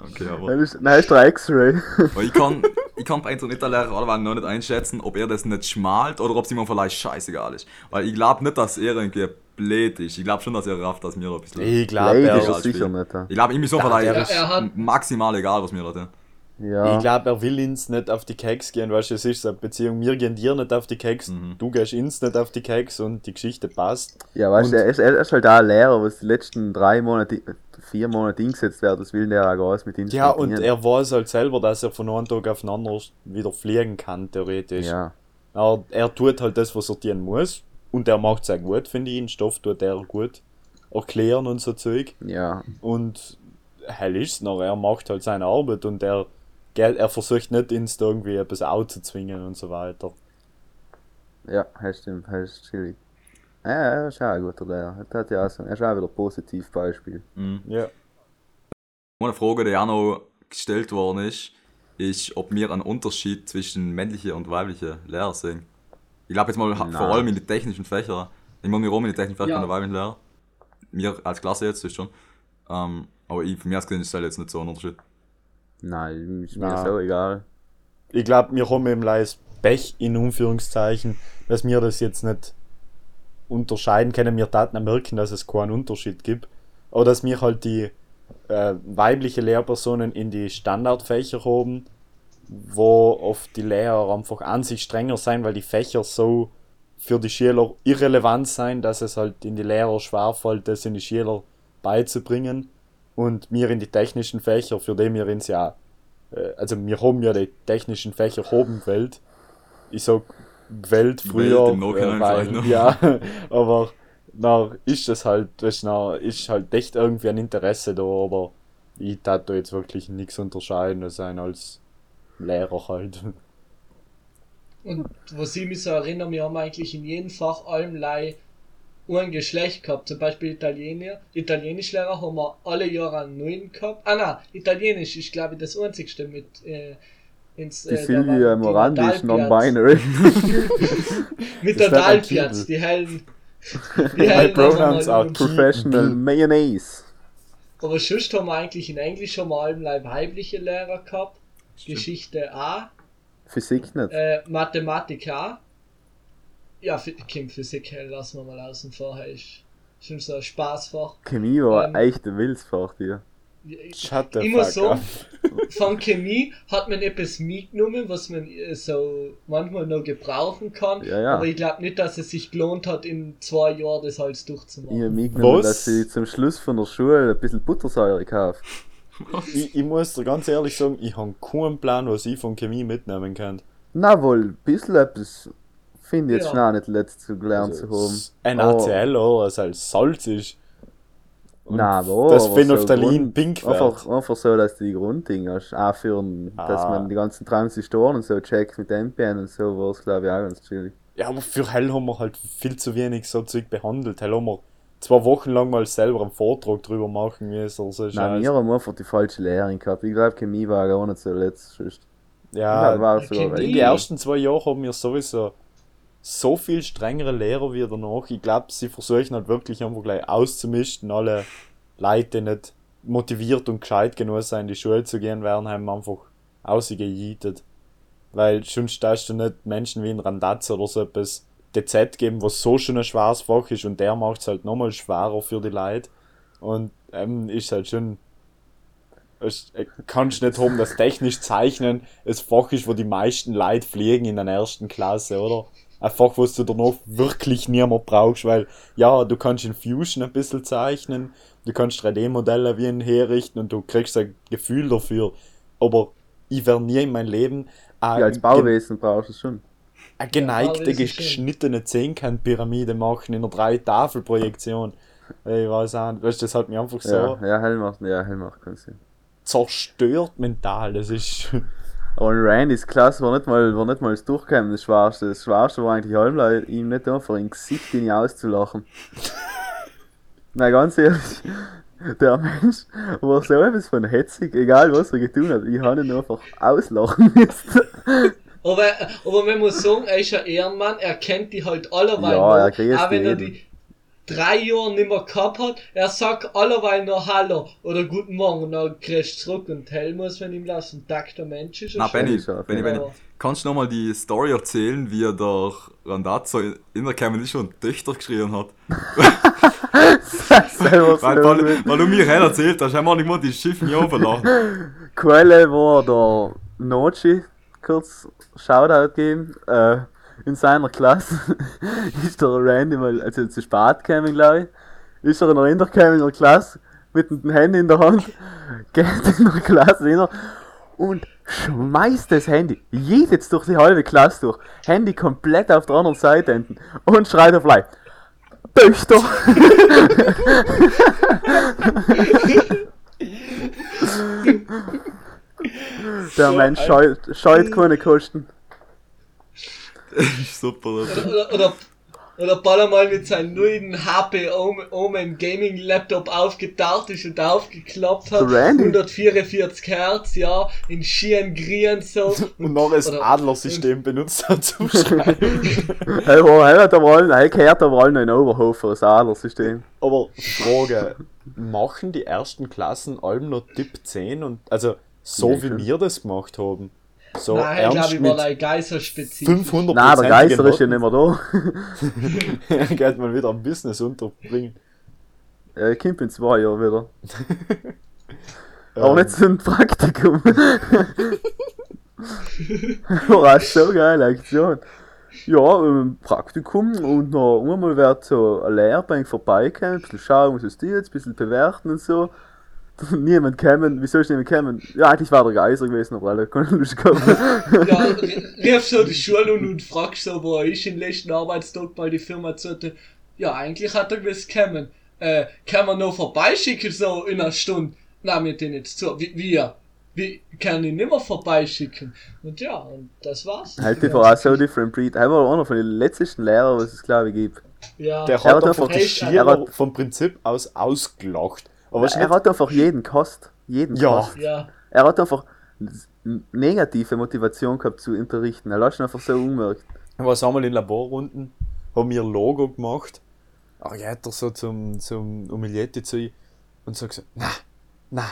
Okay, aber. Dann ist, der X-Ray. Ich kann, ich kann bei Internetlehrer alleweil noch nicht einschätzen, ob er das nicht schmalt oder ob es ihm vielleicht scheißegal ist. Weil ich glaube nicht, dass er irgendwie blöd ist. Ich glaube schon, dass er rafft, dass mir da ein bisschen. Ich glaube, er, ist er sicher nicht. Ich glaube, ihm ist so Ja, vielleicht der ist- Er hat- maximal egal, was mir da tun. Ja. ich glaub, er will ins nicht auf die Keks gehen, weißt du, es ist so eine Beziehung, wir gehen dir nicht auf die Keks, Mhm. du gehst ins nicht auf die Keks und die Geschichte passt. Ja, weißt du, er ist, er ist halt auch ein Lehrer, was die letzten drei Monate, vier Monate eingesetzt wird, das will der auch gar nicht mit ihm Ja, und er weiß halt selber, dass er von einem Tag auf den anderen wieder fliegen kann, theoretisch. Ja, Er, er tut halt das, was er tun muss. Und er macht es auch gut, finde ich. Den Stoff tut er gut erklären und so Zeug. ja. Und hell ist's noch, er macht halt seine Arbeit und er, gell, er versucht nicht ins da irgendwie etwas auszuzwingen und so weiter. Ja, das stimmt, das ist chillig. Ja, er ist auch ein guter Lehrer. Er hat ja auch so, er ist auch wieder ein Positivbeispiel. Mhm. Ja. Eine Frage, die auch noch gestellt worden ist, ist, ob wir einen Unterschied zwischen männlichen und weiblichen Lehrer sehen. Ich glaube jetzt mal Nein. vor allem in den technischen Fächern. Ich meine, wir rum in den technischen Fächern Ja. der weiblichen Lehrer. Wir als Klasse jetzt ist schon. Ähm, aber ich, für mich aus gesehen ist das jetzt nicht so ein Unterschied. Nein, ist mir Nein. so egal. Ich glaube, wir haben eben leis Pech in Anführungszeichen, dass wir das jetzt nicht unterscheiden können. Wir auch merken, dass es keinen Unterschied gibt. Aber dass wir halt die äh, weibliche Lehrpersonen in die Standardfächer haben, wo oft die Lehrer einfach an sich strenger sein, weil die Fächer so für die Schüler irrelevant sein, dass es halt in die Lehrer schwerfällt, das in die Schüler beizubringen. Und wir in die technischen Fächer, für die wir uns ja äh, also wir haben ja die technischen Fächer oben gewählt. Ich sag gewählt früher, äh, weil, ja, aber na, ist das halt, weißt, na, ist halt echt irgendwie ein Interesse da, aber ich tat da jetzt wirklich nichts unterscheiden sein als Lehrer halt. Und was ich mich so erinnere, wir haben eigentlich in jedem Fach allerlei ein Geschlecht gehabt. Zum Beispiel Italiener, Italienischlehrer haben wir alle Jahre einen neuen gehabt. Ah nein, Italienisch ist glaube ich das einzigste mit äh, ins Die äh, Silvia Morandi ist non-binary. Mit der Titel. die hellen. Die My hellen pronouns haben are Professional Mayonnaise. Aber sonst haben wir eigentlich in Englisch schon mal weibliche Lehrer gehabt. Stimmt. Geschichte A, Physik nicht. äh, Mathematik A. Ja, Kim Physik lassen wir mal außen vor. Ist schon so ein Spaßfach. Chemie war ähm, echt ein Wildsfach hier. Shut the Ich sagen, up. von Chemie hat man etwas mitgenommen, was man äh, so manchmal noch gebrauchen kann. Ja, ja. Aber ich glaube nicht, dass es sich gelohnt hat, in zwei Jahren das alles Ich durchzumachen. habe mitgenommen, Was? dass ich zum Schluss von der Schule ein bisschen Buttersäure kaufe. Ich, ich muss dir ganz ehrlich sagen, ich habe keinen Plan, was ich von Chemie mitnehmen kann. Na wohl, ein bisschen etwas finde ich jetzt Ja. schon auch nicht letzt zu gelernt zu haben. Also, Ein Oh. ACL oder was als Salz ist. Und Na, wo, das Phenolphthalein Grund- pink Einfach, wird. einfach so, dass die Grunddinge hast. Auch für, ein- dass Ah. man die ganzen Transistoren und so checkt mit NPN und so, war es glaube ich auch ganz chillig. Ja, aber für Hell haben wir halt viel zu wenig so Zeug behandelt. Hell haben wir zwei Wochen lang mal selber einen Vortrag drüber machen müssen. So Nein, Scheiß. wir haben einfach die falsche Lehrerin gehabt. Ich glaube, Chemie war gar nicht so letzt. sonst. Ja, Ja, war so. In den ersten zwei Jahren haben wir sowieso so viel strengere Lehrer wie danach. Ich glaube, sie versuchen halt wirklich einfach gleich auszumischen. Alle Leute, die nicht motiviert und gescheit genug sein, in die Schule zu gehen, werden haben einfach ausgejietet. Weil sonst darfst du nicht Menschen wie ein Randazzo oder so etwas DZ geben, was so schon ein schweres Fach ist und der macht es halt nochmal schwerer für die Leute. Und ähm, ist halt schon. Es äh, kannst nicht haben, dass technisch Zeichnen ein Fach ist, wo die meisten Leute fliegen in der ersten Klasse, oder? Ein Fach, was du danach wirklich niemand brauchst, weil, ja, du kannst in Fusion ein bisschen zeichnen, du kannst 3D-Modelle wie ein herrichten und du kriegst ein Gefühl dafür. Aber ich werde nie in meinem Leben Ja, als Bauwesen brauchst du es schon. eine geneigte, schon. geschnittene Zehnkant-Pyramide machen in einer Drei-Tafel-Projektion. Ich weiß auch nicht, weißt du, das hat mich einfach so Ja, ja, hell macht, ja, hell macht keinen Sinn. zerstört mental. Das ist. Aber in Randys Klasse war nicht mal, war nicht mal das Durchkommen das Schwerste. Das Schwerste war eigentlich halb, ihm nicht einfach im Gesicht ihn auszulachen. Na ganz ehrlich, der Mensch war so etwas von hetzig, egal was er getan hat. Ich habe ihn einfach auslachen müssen. Aber, aber man muss sagen, er ist ein Ehrenmann, er kennt die halt allerweil Ja, er grüßt auch wenn er die drei Jahre nicht mehr gehabt hat, er sagt allerweil noch Hallo oder Guten Morgen und dann kriegst du zurück und hell muss man ihm lassen. Tag der Mensch ist Na. Benny, Benny. Benny, kannst du nochmal die Story erzählen, wie er der Randazzo in der nicht schon Töchter geschrien hat? Selber Weil, so weil, weil du mir hell erzählt hast, haben wir nicht mal die Schiff nicht overlachen. Quelle war der Nochi, kurz Shoutout geben. Äh, in seiner Klasse ist der Randy mal, also zu spät gekommen, glaube ich. Ist er noch in der gekommen in der Klasse mit dem Handy in der Hand, geht in der Klasse rein und schmeißt das Handy jetzt durch die halbe Klasse durch. Handy komplett auf der anderen Seite enden und schreit auf Leib. Töchter! Der Mensch scheut, scheut keine Kosten. Super. Oder, oder, oder, oder Baller mal mit seinem neuen HP Omen- Gaming Laptop aufgetaucht ist und aufgeklappt hat. Randy? 144 Hertz, ja, in schieren Grien so. Und noch das Oder- Adlersystem benutzt hat zum Schreiben. Hey, wo, hey, hat aber allen, hey, gehört aber allen in Oberhofer, das Adlersystem. Aber Frage, machen die ersten Klassen allem noch Tipp 10 und also so Ja, wie wir das gemacht haben? So Nein, ich glaube, ich war da geisterspezifisch. 500 Nein, der Geister ist ja nicht mehr da. Geht man wieder am Business unterbringen. Er kommt in zwei Jahren wieder. Aber nicht so ein Praktikum. War auch so geile Aktion. Ja, ähm, Praktikum und noch einmal wird so eine Lehrbank vorbeikommen, ein bisschen schauen, was ist die jetzt, ein bisschen bewerten und so. Niemand kämen, wieso ist niemand kämen? Ja, eigentlich war der Geiser gewesen, aber alle keine Lust gehabt. Ja, r- rief so die Schule und, und fragst so, wo er ist im letzten Arbeitstag, weil die Firma sagte, ja, eigentlich hat er gewiss kommen. Äh, kann man noch vorbeischicken, so in einer Stunde? na, mir den jetzt zu. Wie, wir, wir können ihn nimmer vorbeischicken. Und ja, und das war's. Halt die auch so different breed. Er war einer von den letzten Lehrern, was es glaube ich gibt. Ja, Der Er hat hat einfach die echt- Schüler er hat- vom Prinzip aus ausgelacht. Aber Er hat einfach jeden Kost. Jeden Ja. Kost. ja. Er hat einfach negative Motivation gehabt zu unterrichten. Er lässt ihn einfach so unmerkt. ich war einmal in Laborrunden, haben wir ein Logo gemacht. Aber ich hätte so zum, zum Umiliette zu ihm und so gesagt, na, na,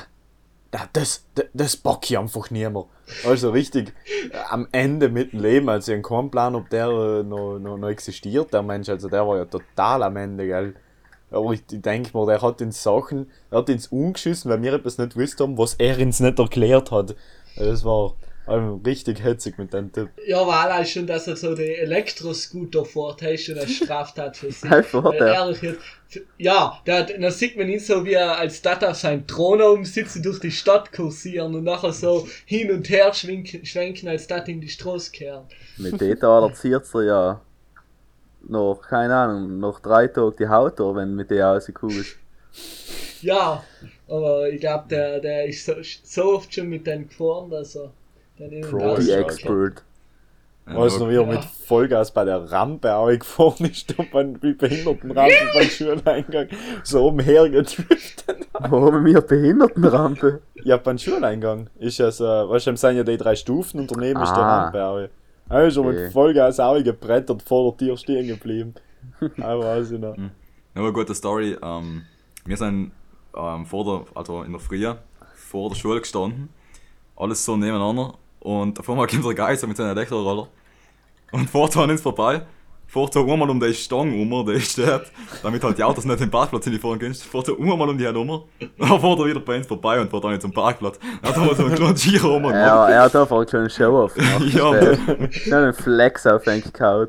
na das, das, das bock ich einfach nicht mehr. Also richtig äh, am Ende mit dem Leben, also ich habe keinen Plan, ob der äh, noch, noch, noch existiert, der Mensch, also der war ja total am Ende, gell. Aber ich, denke mir, der hat uns Sachen, er hat uns umgeschissen, weil wir etwas nicht gewusst haben, was er uns nicht erklärt hat. Das war ähm, richtig hetzig mit dem Typ. Ja, aber allein schon, dass er so den Elektroscooter fährt, ist schon eine Straftat für sich. Weil ehrlich jetzt, ja, da, da sieht man ihn so, wie er als das auf seinem Thron oben sitzt durch die Stadt kursieren und nachher so hin und her schwenken, schwenken als das in die Straße kehren. Mit dem da erzieht er ja noch, keine Ahnung, noch drei Tage die Haut an, wenn mit der rauskugelt. Ja, aber ich glaube, der, der ist so, so oft schon mit denen gefahren, dass er dann Ja, Die Expert. Ja, Weißt du noch, wie er Ja. mit Vollgas bei der Rampe gefahren ist, da beim wie Behindertenrampe beim Schuleingang so umhergedriftet. Wo haben wir Behindertenrampe? Ja, beim Schuleingang ist ja so, weißt du, es sind ja die drei Stufen und daneben ist die Ah. Rampe auch. Er ist schon Okay. mit Vollgas auch gebrettert vor der Tür stehen geblieben. Aber weiß ich noch. Ja, aber gute Story. Ähm, wir sind ähm, vor der, also in der Früh vor der Schule gestanden. Alles so nebeneinander. Und auf einmal kommt der Geister mit seinem Elektroroller. Und fährt an uns vorbei. So einmal um die Stange um, die steht. Damit halt die Autos nicht den Parkplatz hinfahren können. So einmal um die herum. Dann fährt er wieder bei uns vorbei und fährt dann zum Parkplatz. Dann hat er so einen kleinen Giro rum. Ja, er hat einfach schon einen Show-Off gemacht. Ja, einen Flex auf ihn gehauen.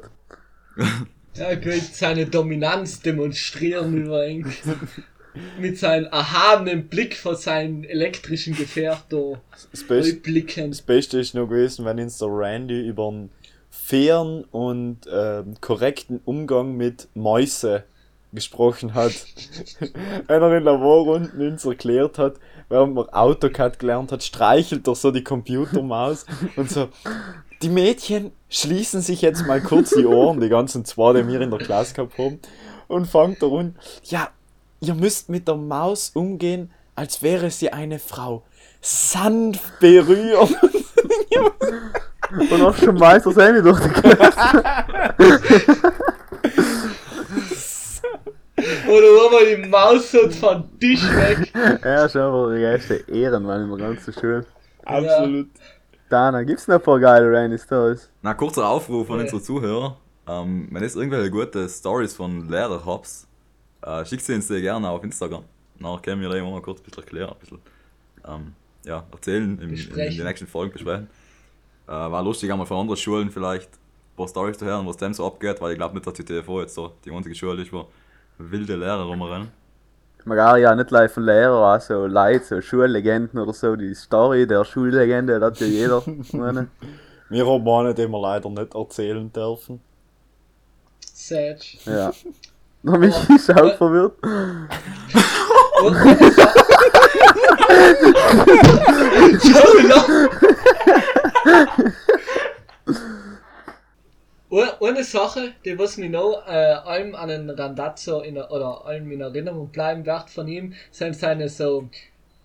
Ja, gut, seine Dominanz demonstrieren über ihn. Mit seinem erhabenen Blick vor seinem elektrischen Gefährt da Das das Beste ist noch gewesen, wenn uns der Randy über einen fairen und ähm, korrekten Umgang mit Mäuse gesprochen hat. Einer in Laborrunden uns erklärt hat, während man AutoCAD gelernt hat, streichelt er so die Computermaus und so. Die Mädchen schließen sich jetzt mal kurz die Ohren, die ganzen zwei, die wir in der Klasse gehabt haben, und fangt da an. Ja, ihr müsst mit der Maus umgehen, als wäre sie eine Frau. Sanft berühren. Und auch schon weiß er seine durch die Klasse. Oder einmal die Maus so von Tisch weg. Er ist einfach der geilste Ehrenmann in der ganzen Schule. Absolut. Dana, gibt's noch ein paar geile Rainy Stories? Na, kurzer Aufruf an Ja. unsere Zuhörer. Ähm, wenn ihr irgendwelche gute Stories von Lehrern habt, äh, schickt sie uns sehr gerne auf Instagram. Nachher können wir die mal kurz ein bisschen erklären, ein bisschen ähm, ja, erzählen, im, in, in den nächsten Folgen besprechen. Äh, war lustig, einmal von anderen Schulen vielleicht ein paar Stories zu hören, was dem so abgeht, weil ich glaube nicht, dass die TV jetzt so die einzige Schule ist, wo wilde Lehrer rumrennen. Man kann ja nicht live von Lehrer, auch so Leute, so Schullegenden oder so, die Story der Schullegende, das hat ja jeder. Wir haben eine, die wir leider nicht erzählen dürfen. Sad. Ja. Na, mich ist auch verwirrt. Und eine, Sache, die was mir noch äh, allem an den Randazzo in, oder allem in Erinnerung bleiben wird von ihm, sind seine so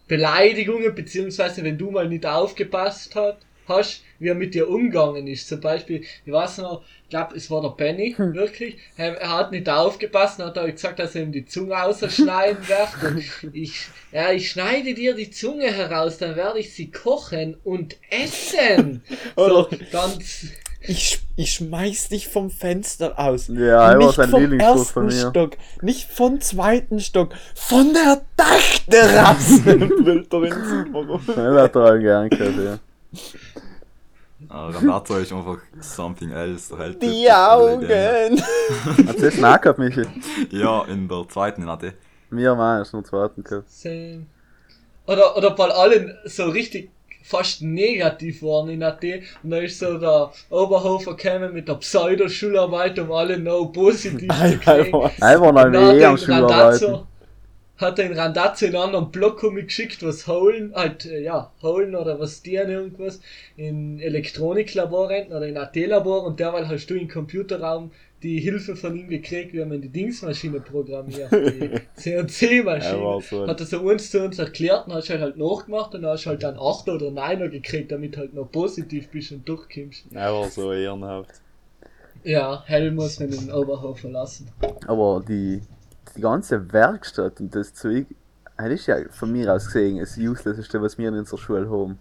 Beleidigungen, beziehungsweise wenn du mal nicht aufgepasst hat, hast, wie er mit dir umgegangen ist. Zum Beispiel, ich weiß noch, ich glaube, es war der Benny, wirklich. Er, er hat nicht aufgepasst und hat auch gesagt, dass er ihm die Zunge ausschneiden wird. Und ich, ja, ich schneide dir die Zunge heraus, dann werde ich sie kochen und essen. So, Oder- ganz, Ich, ich schmeiß dich vom Fenster aus. Ja, er war vom ersten von mir. Stock, nicht vom zweiten Stock, von der Dachterrasse. er Zimmer rum. Ja, das hat er auch gern gehört, ja. Äh, Randazzo ist einfach something else. Held Die Augen. Hast du das nachgehabt, Michi? Ja, in der zweiten in AD. Mir war es nur zweiten gehabt. Same. Oder, oder bei allen so richtig fast negativ waren in AT und da ist so der Oberhofer gekommen mit der Pseudo-Schularbeit, um alle noch positiv zu kriegen. Einfach. Einfach noch eh am. Randazzo hat er in Randazzo in einen anderen Block geschickt, was holen, halt, äh, ja, holen oder was die an irgendwas in Elektroniklabor rennt oder in AT-Labor und derweil hast du im Computerraum die Hilfe von ihm gekriegt, wie man die Dingsmaschine programmiert, die CNC-Maschine. war so. hat er so uns zu uns erklärt und hast halt halt nachgemacht und dann hast halt dann 8 oder 9 gekriegt, damit halt noch positiv bist und durchkommst. Er war so ehrenhaft. Ja, Hell muss man den Oberhof verlassen. Aber die, die ganze Werkstatt und das Zeug, das ist ja von mir aus gesehen das Uselesseste, was wir in unserer Schule haben.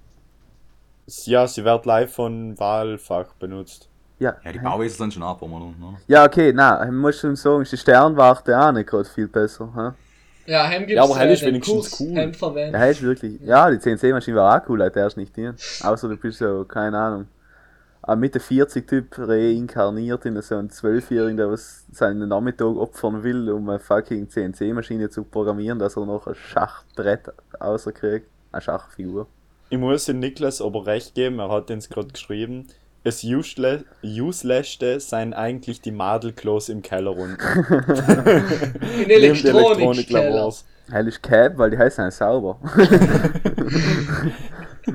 Ja, sie wird live von Wahlfach benutzt. Ja, Ja, die Bauwesen sind schon ab, oder? Ne? ja okay, nein, ich muss schon sagen, ist die Sternwarte auch nicht gerade viel besser. Hä? Ja, Hem gibt's Ja, aber Hell äh, ist wenigstens Kurs, cool. Hem verwendet. Ja, ist wirklich. Ja, die CNC-Maschine war auch cool, halt erst nicht hier. Außer du bist so, keine Ahnung. Ein Mitte 40 Typ reinkarniert in so einen Zwölfjährigen, der was seinen Nachmittag opfern will, um eine fucking CNC-Maschine zu programmieren, dass er noch ein Schachbrett außerkriegt. Eine Schachfigur. Ich muss dem Niklas aber recht geben, er hat uns gerade geschrieben, das Usele- Uselessste seien eigentlich die Madelklos im Keller unten. In Elektronikkeller. Elektroniklabors. Hell ist Cap, weil die heißen ja sauber.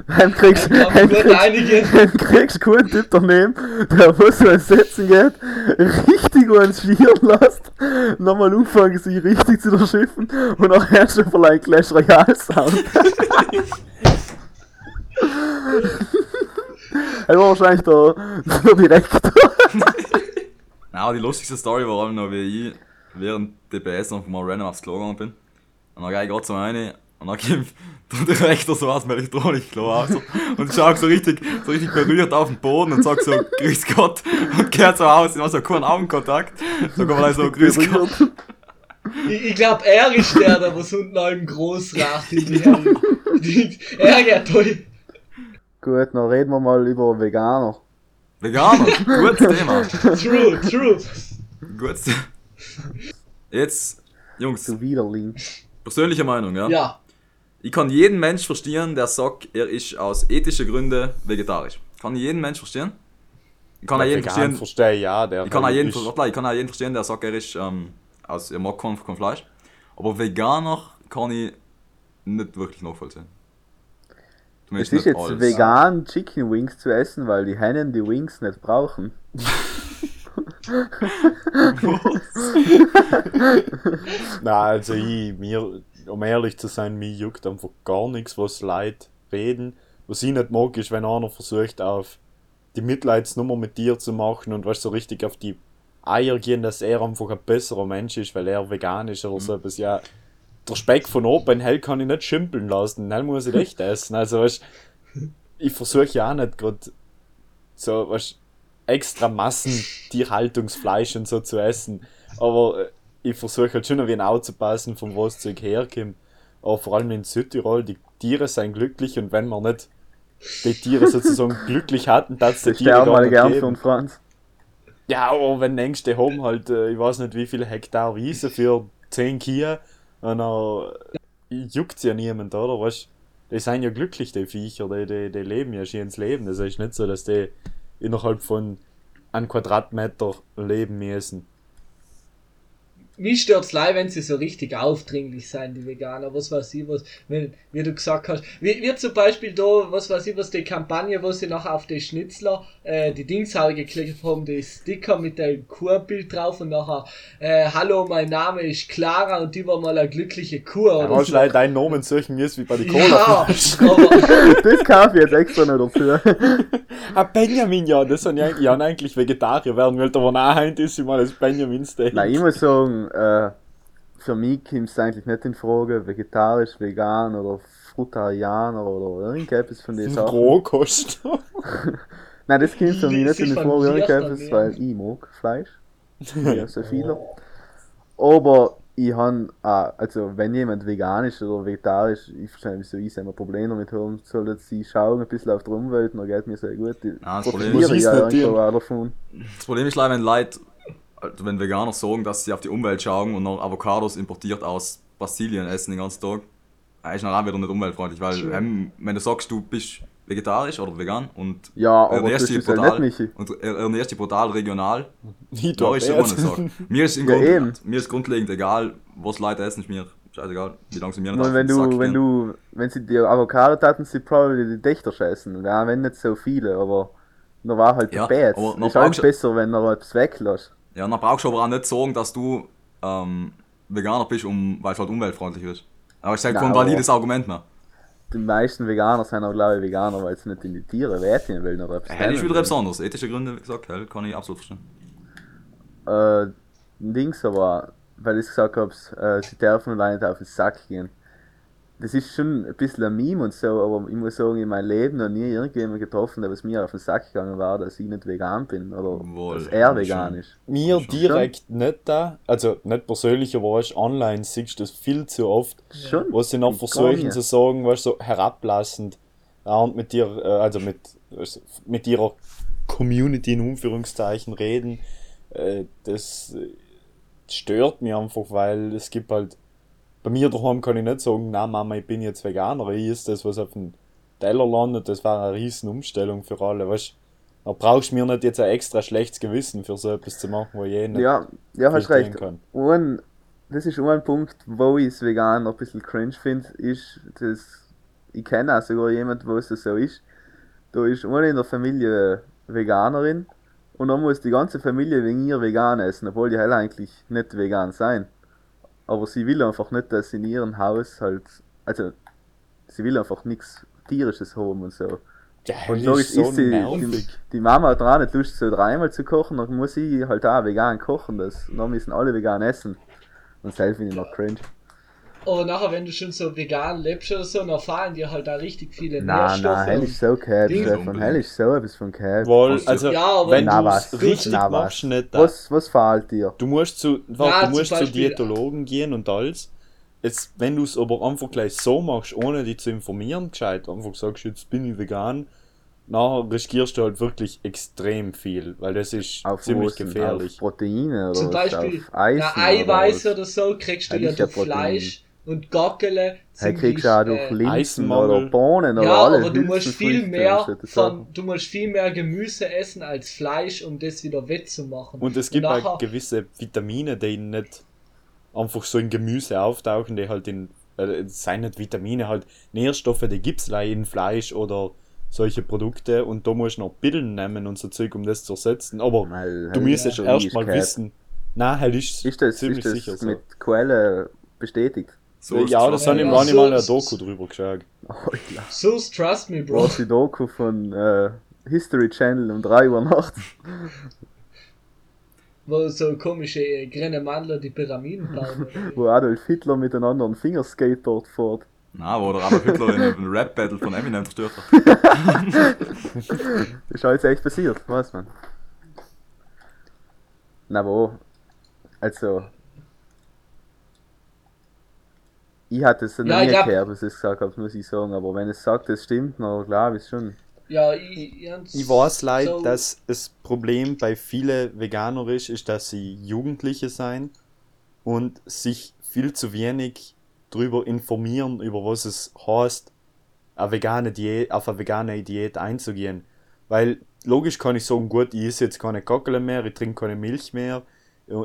Heim kriegst Ja, gut, kriegst- heim kriegst du einen Typ daneben, der was so Setzen geht, richtig ans Schieren lässt, nochmal anfangen sich richtig zu verschiffen und auch erst schon verleihen Clash Royale Sound. Er war wahrscheinlich der, der Direktor. Nein, aber die lustigste Story war noch, wie ich während DPS noch mal random aufs Klo gegangen bin. Und dann gehe ich gerade so rein und dann kommt der Direktor so aus dem Elektronikklo raus und schaut so richtig, so richtig berührt auf den Boden und sagt so, Grüß Gott und kehrt so aus, ich habe so keinen Augenkontakt. So kann man so, Grüß Gott. Ich, ich glaube, er ist der, der was unten auch im Großrat in die Hände. Er geht toll. Gut, dann reden wir mal über Veganer. Veganer, gutes Thema. True, true. Gutes Thema. Jetzt, Jungs, Du Widerling. persönliche Meinung, ja? Ja. Ich kann jeden Mensch verstehen, der sagt, er ist aus ethischen Gründen vegetarisch. Kann ich jeden Mensch verstehen? Ich kann auch jeden verstehen, verstehe ich ja, der ich kann auch jeden, ist- ich kann auch jeden verstehen, der sagt, er ist ähm, aus, er mag kein, kein Fleisch. Aber Veganer kann ich nicht wirklich nachvollziehen. Es Zumindest ist nicht jetzt alles. vegan, Chicken Wings zu essen, weil die Hennen die Wings nicht brauchen. Na, also ich, mir, um ehrlich zu sein, mir juckt einfach gar nichts, was Leute reden. Was ich nicht mag, ist, wenn einer versucht, auf die Mitleidsnummer mit dir zu machen und was so richtig auf die Eier gehen, dass er einfach ein besserer Mensch ist, weil er vegan ist oder so etwas. Ja, der Speck von oben, hell kann ich nicht schimpeln lassen, hell muss ich echt essen. Also, weißt, ich versuche ja auch nicht gerade so, was extra Massentierhaltungsfleisch und so zu essen. Aber äh, ich versuche halt schon ein wenig aufzupassen, von wo das Zeug herkommt. Aber vor allem in Südtirol, die Tiere sind glücklich und wenn man nicht die Tiere sozusagen glücklich hatten, dass die Tiere gar mal gern einen Franz. Ja, aber wenn denkst, die haben halt, äh, ich weiß nicht wie viele Hektar Wiese für 10 Kühe und dann juckt ja niemand, oder? Weißt die sind ja glücklich, die Viecher, die, die, die leben ja schön ins Leben. Das ist nicht so, dass die innerhalb von einem Quadratmeter leben müssen. Mich stört's leid, wenn sie so richtig aufdringlich sein, die Veganer, was weiß ich, was, wenn, wie du gesagt hast. Wie, wie zum Beispiel da, was weiß ich, was die Kampagne, wo sie nachher auf die Schnitzler, äh, die Dingshaube geklickt haben, die Sticker mit dem Kurbild drauf und nachher, äh, hallo, mein Name ist Clara und die war mal eine glückliche Kur. Ja, oder hast so. leider deinen Namen suchen müssen wie bei den Cola. Ja, Das kaufe ich jetzt extra noch dazu. ah, Benjamin, ja, das sind ja, ja eigentlich Vegetarier werden, weil der war nachher ist immer das Benjamin Steak. Nein, ich muss sagen, äh, für mich kommt es eigentlich nicht in Frage, vegetarisch, vegan oder Frutarianer oder irgendetwas von den Sachen. Rohkost. Nein, das kommt für mich nicht in Frage, irgendetwas, weil ich mag Fleisch. Ja, so viele. Aber ich habe, also wenn jemand vegan ist oder vegetarisch, ich verstehe nicht, wieso ich ein Problem damit haben soll, dass sie schauen ein bisschen auf die Umwelt, dann geht mir sehr gut. Ah, das Problem ist- ja ich auch davon. Das Problem ist leider, wenn Leute, also wenn Veganer sagen, dass sie auf die Umwelt schauen und noch Avocados importiert aus Brasilien essen den ganzen Tag, ist dann auch wieder nicht umweltfreundlich, weil ähm, wenn du sagst, du bist vegetarisch oder vegan und Ja, ernährst dich brutal, nicht und ernährst dich brutal regional, da du ist immer nicht sagen. Mir ist, im Ja, Grund, mir ist grundlegend egal, was Leute essen, ist mir scheißegal, wie lange sie mir Nur wenn du, wenn du, wenn sie die Avocado taten, sie probably die Dächter scheißen. Ja, wenn nicht so viele, aber da war halt Ja, ja, noch Ist brauchst- besser, wenn er etwas weglässt. Ja, dann brauchst du aber auch nicht sagen, dass du ähm, Veganer bist, um, weil es halt umweltfreundlich ist. Aber ich sage kein valides Argument mehr. Die meisten Veganer sind auch, glaube ich, Veganer, weil sie nicht in die Tiere wehtun wollen oder etwas. Hell ist wieder etwas anderes. Ethische Gründe, wie gesagt, hell kann ich absolut verstehen. äh, Dings aber, weil ich gesagt habe, äh, sie dürfen nicht auf den Sack gehen. Das ist schon ein bisschen ein Meme und so, aber ich muss sagen, in meinem Leben noch nie irgendjemand getroffen, der was mir auf den Sack gegangen war, dass ich nicht vegan bin oder Wohl, dass er schon. vegan ist. Mir Schon. direkt nicht da, also nicht persönlich, aber weißt, online siehst du das viel zu oft, Schon? wo sie noch versuchen zu sagen, weißt so herablassend, ja, und mit dir, äh, also mit, mit ihrer Community in Anführungszeichen reden, äh, das äh, stört mich einfach, weil es gibt halt, bei mir daheim kann ich nicht sagen, na Mama, ich bin jetzt Veganer, ich ist das, was auf dem Teller landet, das war eine riesen Umstellung für alle, weißt da brauchst du mir nicht jetzt ein extra schlechtes Gewissen für so etwas zu machen, wo ich nicht Ja, ja, hast recht. kann. Ein, das ist ein Punkt, wo ich es vegan ein bisschen cringe finde, ist, dass ich kenne auch sogar jemanden, wo es so ist. Da ist eine in der Familie Veganerin und dann muss die ganze Familie wegen ihr vegan essen, obwohl die halt eigentlich nicht vegan sein. Aber sie will einfach nicht, dass in ihrem Haus halt, also sie will einfach nichts tierisches haben und so. Ja, Und so ist so die, die, die Mama hat auch nicht Lust, so dreimal zu kochen, dann muss ich halt auch vegan kochen. Das, dann müssen alle vegan essen. Und selbst finde ich noch cringe. Aber nachher, wenn du schon so vegan lebst oder so, dann fallen dir halt da richtig viele Nein, Nährstoffe. nein, hell ist so Ding- Stefan. Hell ist so etwas von gehabt. Wohl, Also- Ja, aber wenn Na du was, es richtig na machst, was. nicht da. Was, was fehlt dir? Du musst zu, warte, Ja, du zum musst zu Beispiel- Diätologen gehen und alles. Jetzt, wenn du es aber einfach gleich so machst, ohne dich zu informieren, gescheit, einfach sagst, jetzt bin ich vegan, nachher riskierst du halt wirklich extrem viel, weil das ist Auf ziemlich denn? gefährlich. Auf Proteine oder Zum was? Beispiel auf Eisen na, Eiweiß oder, oder so kriegst du Ja, durch Protein. Fleisch und Gackele. Hey, kriegst du auch durch äh, Linsen Eisenmangel. oder Bohnen oder Ja, alle aber du musst viel mehr und so von, du musst viel mehr Gemüse essen als Fleisch, um das wieder wettzumachen. Und es gibt nachher- auch gewisse Vitamine, die nicht einfach so in Gemüse auftauchen, die halt in, äh, es sind nicht Vitamine, halt Nährstoffe, die gibt es in Fleisch oder solche Produkte und da musst du noch Pillen nehmen und so Zeug, um das zu ersetzen. Aber Weil, du müsstest schon erst mal gehabt. wissen, na, halt ist, Ist das, ziemlich ist das sicher so. mit Quelle bestätigt? So ja, das schon. habe ich mal in der so- Doku drüber geschaut. Sus, trust me, Bro. Was die Doku von äh, History Channel um 3 Uhr nachts. Wo so komische äh, grüne Mandler die Pyramiden bauen. wo Adolf Hitler mit einem anderen Fingerskateboard fährt. Na, wo der Adolf Hitler in einem Rap-Battle von Eminem zerstört hat. Ist alles echt passiert, weiß man. Na wo? Also. Ich hatte es noch Ja, nie glaub- gehört, was ich gesagt habe, muss ich sagen. Aber wenn es sagt, es stimmt, dann glaube ich schon. Ja, ich, ich, weiß leid, so- dass das Problem bei vielen Veganer ist, ist, dass sie Jugendliche sein und sich viel zu wenig darüber informieren, über was es heißt, eine vegane Diät, auf eine vegane Diät einzugehen. Weil logisch kann ich sagen, gut, ich esse jetzt keine Kackele mehr, ich trinke keine Milch mehr,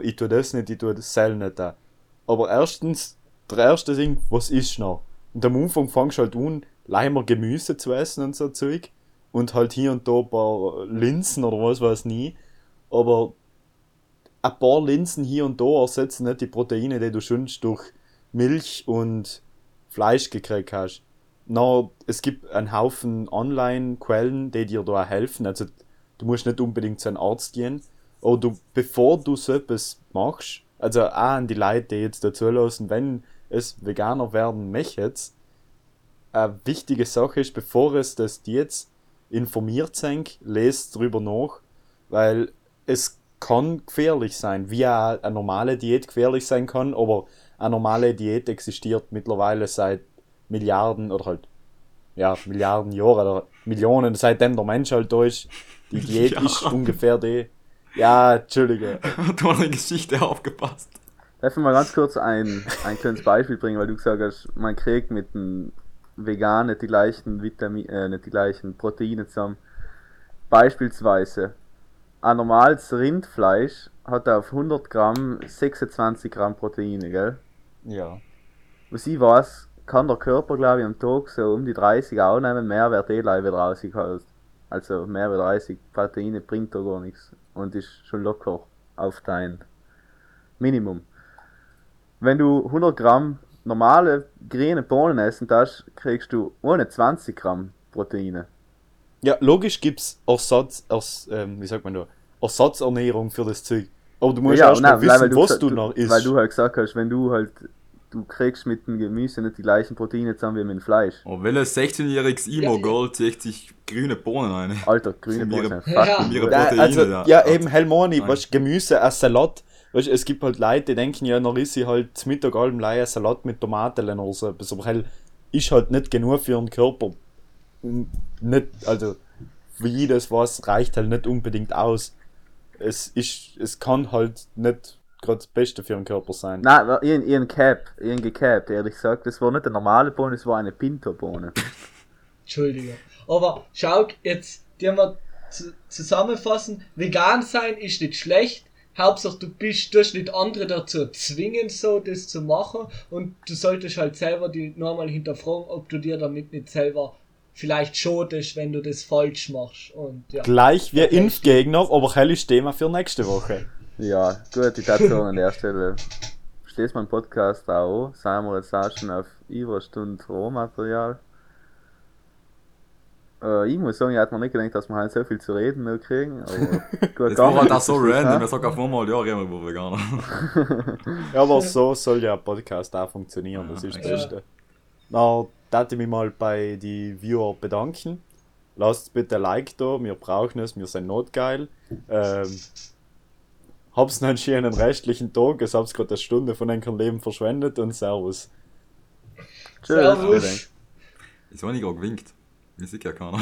ich tue das nicht, ich tue das Seil nicht da. Aber erstens, der erste Ding, was ist noch? Und am Anfang fangst du halt an, leimer Gemüse zu essen und so Zeug und halt hier und da ein paar Linsen oder was weiß nie. Aber ein paar Linsen hier und da ersetzen nicht die Proteine, die du schon durch Milch und Fleisch gekriegt hast. Na, es gibt einen Haufen Online-Quellen, die dir da helfen. Also du musst nicht unbedingt zu einem Arzt gehen. Aber du, bevor du so etwas machst, also auch an die Leute, die jetzt dazu lassen, wenn es Veganer werden möchtet, eine wichtige Sache ist, bevor es das jetzt informiert seid, lest drüber nach, weil es kann gefährlich sein, wie eine normale Diät gefährlich sein kann, aber eine normale Diät existiert mittlerweile seit Milliarden oder halt ja, Milliarden Jahren oder Millionen, seitdem der Mensch halt da ist. Die Diät ist Milliarden. ungefähr die. Ja, Entschuldige. du hast in die Geschichte aufgepasst. Darf ich mal ganz kurz ein, ein kleines Beispiel bringen, weil du gesagt hast, man kriegt mit dem Vegan nicht die gleichen Vitamin, äh, nicht die gleichen Proteine zusammen. Beispielsweise, ein normales Rindfleisch hat auf 100 Gramm 26 Gramm Proteine, gell? Ja. was ich weiß, kann der Körper, glaube ich, am Tag so um die 30 aufnehmen, Mehrwert eh gleich wieder rausgeholt. Also mehr als 30 Proteine bringt da gar nichts und ist schon locker auf dein Minimum. Wenn du 100 Gramm normale grüne Bohnen essen darfst, kriegst du ohne 20 Gramm Proteine. Ja, logisch gibt's Ersatz, Ers, ähm, wie sagt man da, Ersatzernährung für das Zeug. Aber du musst ja, erst nein, mal wissen, weil was gesagt- du noch isst. Weil du halt gesagt hast, wenn du halt, du kriegst mit dem Gemüse nicht die gleichen Proteine zusammen wie mit dem Fleisch. Oh, welches 16-jähriges Imo-Gold zieht sich grüne Bohnen ein? Alter, grüne Ihre- Bohnen. Ja. Ihre. Ja, Proteine, also, ja. ja, eben Helmoni, Nein. weißt Gemüse, ein Salat. Weißt, es gibt halt Leute, die denken, ja, noch ist ich halt zum Mittag allem ein Salat mit Tomaten oder so etwas. Aber hell, ist halt nicht genug für den Körper. Nicht, also, wie das weiß, reicht halt nicht unbedingt aus. Es ist, es kann halt nicht gerade das Beste für den Körper sein. Nein, ich, ich, Cap, hab gecapt, ehrlich gesagt. Das war nicht eine normale Bohne, es war eine Pinto-Bohne. Entschuldigung. Aber schau, jetzt, die wir zu, zusammenfassen, vegan sein ist nicht schlecht. Hauptsache du bist, tust nicht andere dazu zwingen, so das zu machen und du solltest halt selber die normal hinterfragen, ob du dir damit nicht selber vielleicht schadest, wenn du das falsch machst und ja. Gleich wie Impfgegner, aber hell ist Thema für nächste Woche. Ja, gut, ich dachte sagen an der Stelle. Stehst mein Podcast auch an? Sind wir jetzt auch schon auf über Stunde Rohmaterial? Äh, ich muss sagen, ich hätte mir nicht gedacht, dass wir halt so viel zu reden noch kriegen, aber gut, Jetzt war halt auch so random, ich sag auf einmal, ja, reden wir über Veganer. Ja, aber so soll ja ein Podcast auch funktionieren, das ist das. Beste. Na, darf ich mich mal bei die Viewer bedanken. Lasst bitte ein Like da, wir brauchen es, wir sind notgeil. Ähm, hab's noch einen schönen restlichen Tag, es hab's gerade eine Stunde von eurem Leben verschwendet und Servus. Tschüss. Servus. Ist auch nicht gerade gewinkt. Ich sehe ja keiner.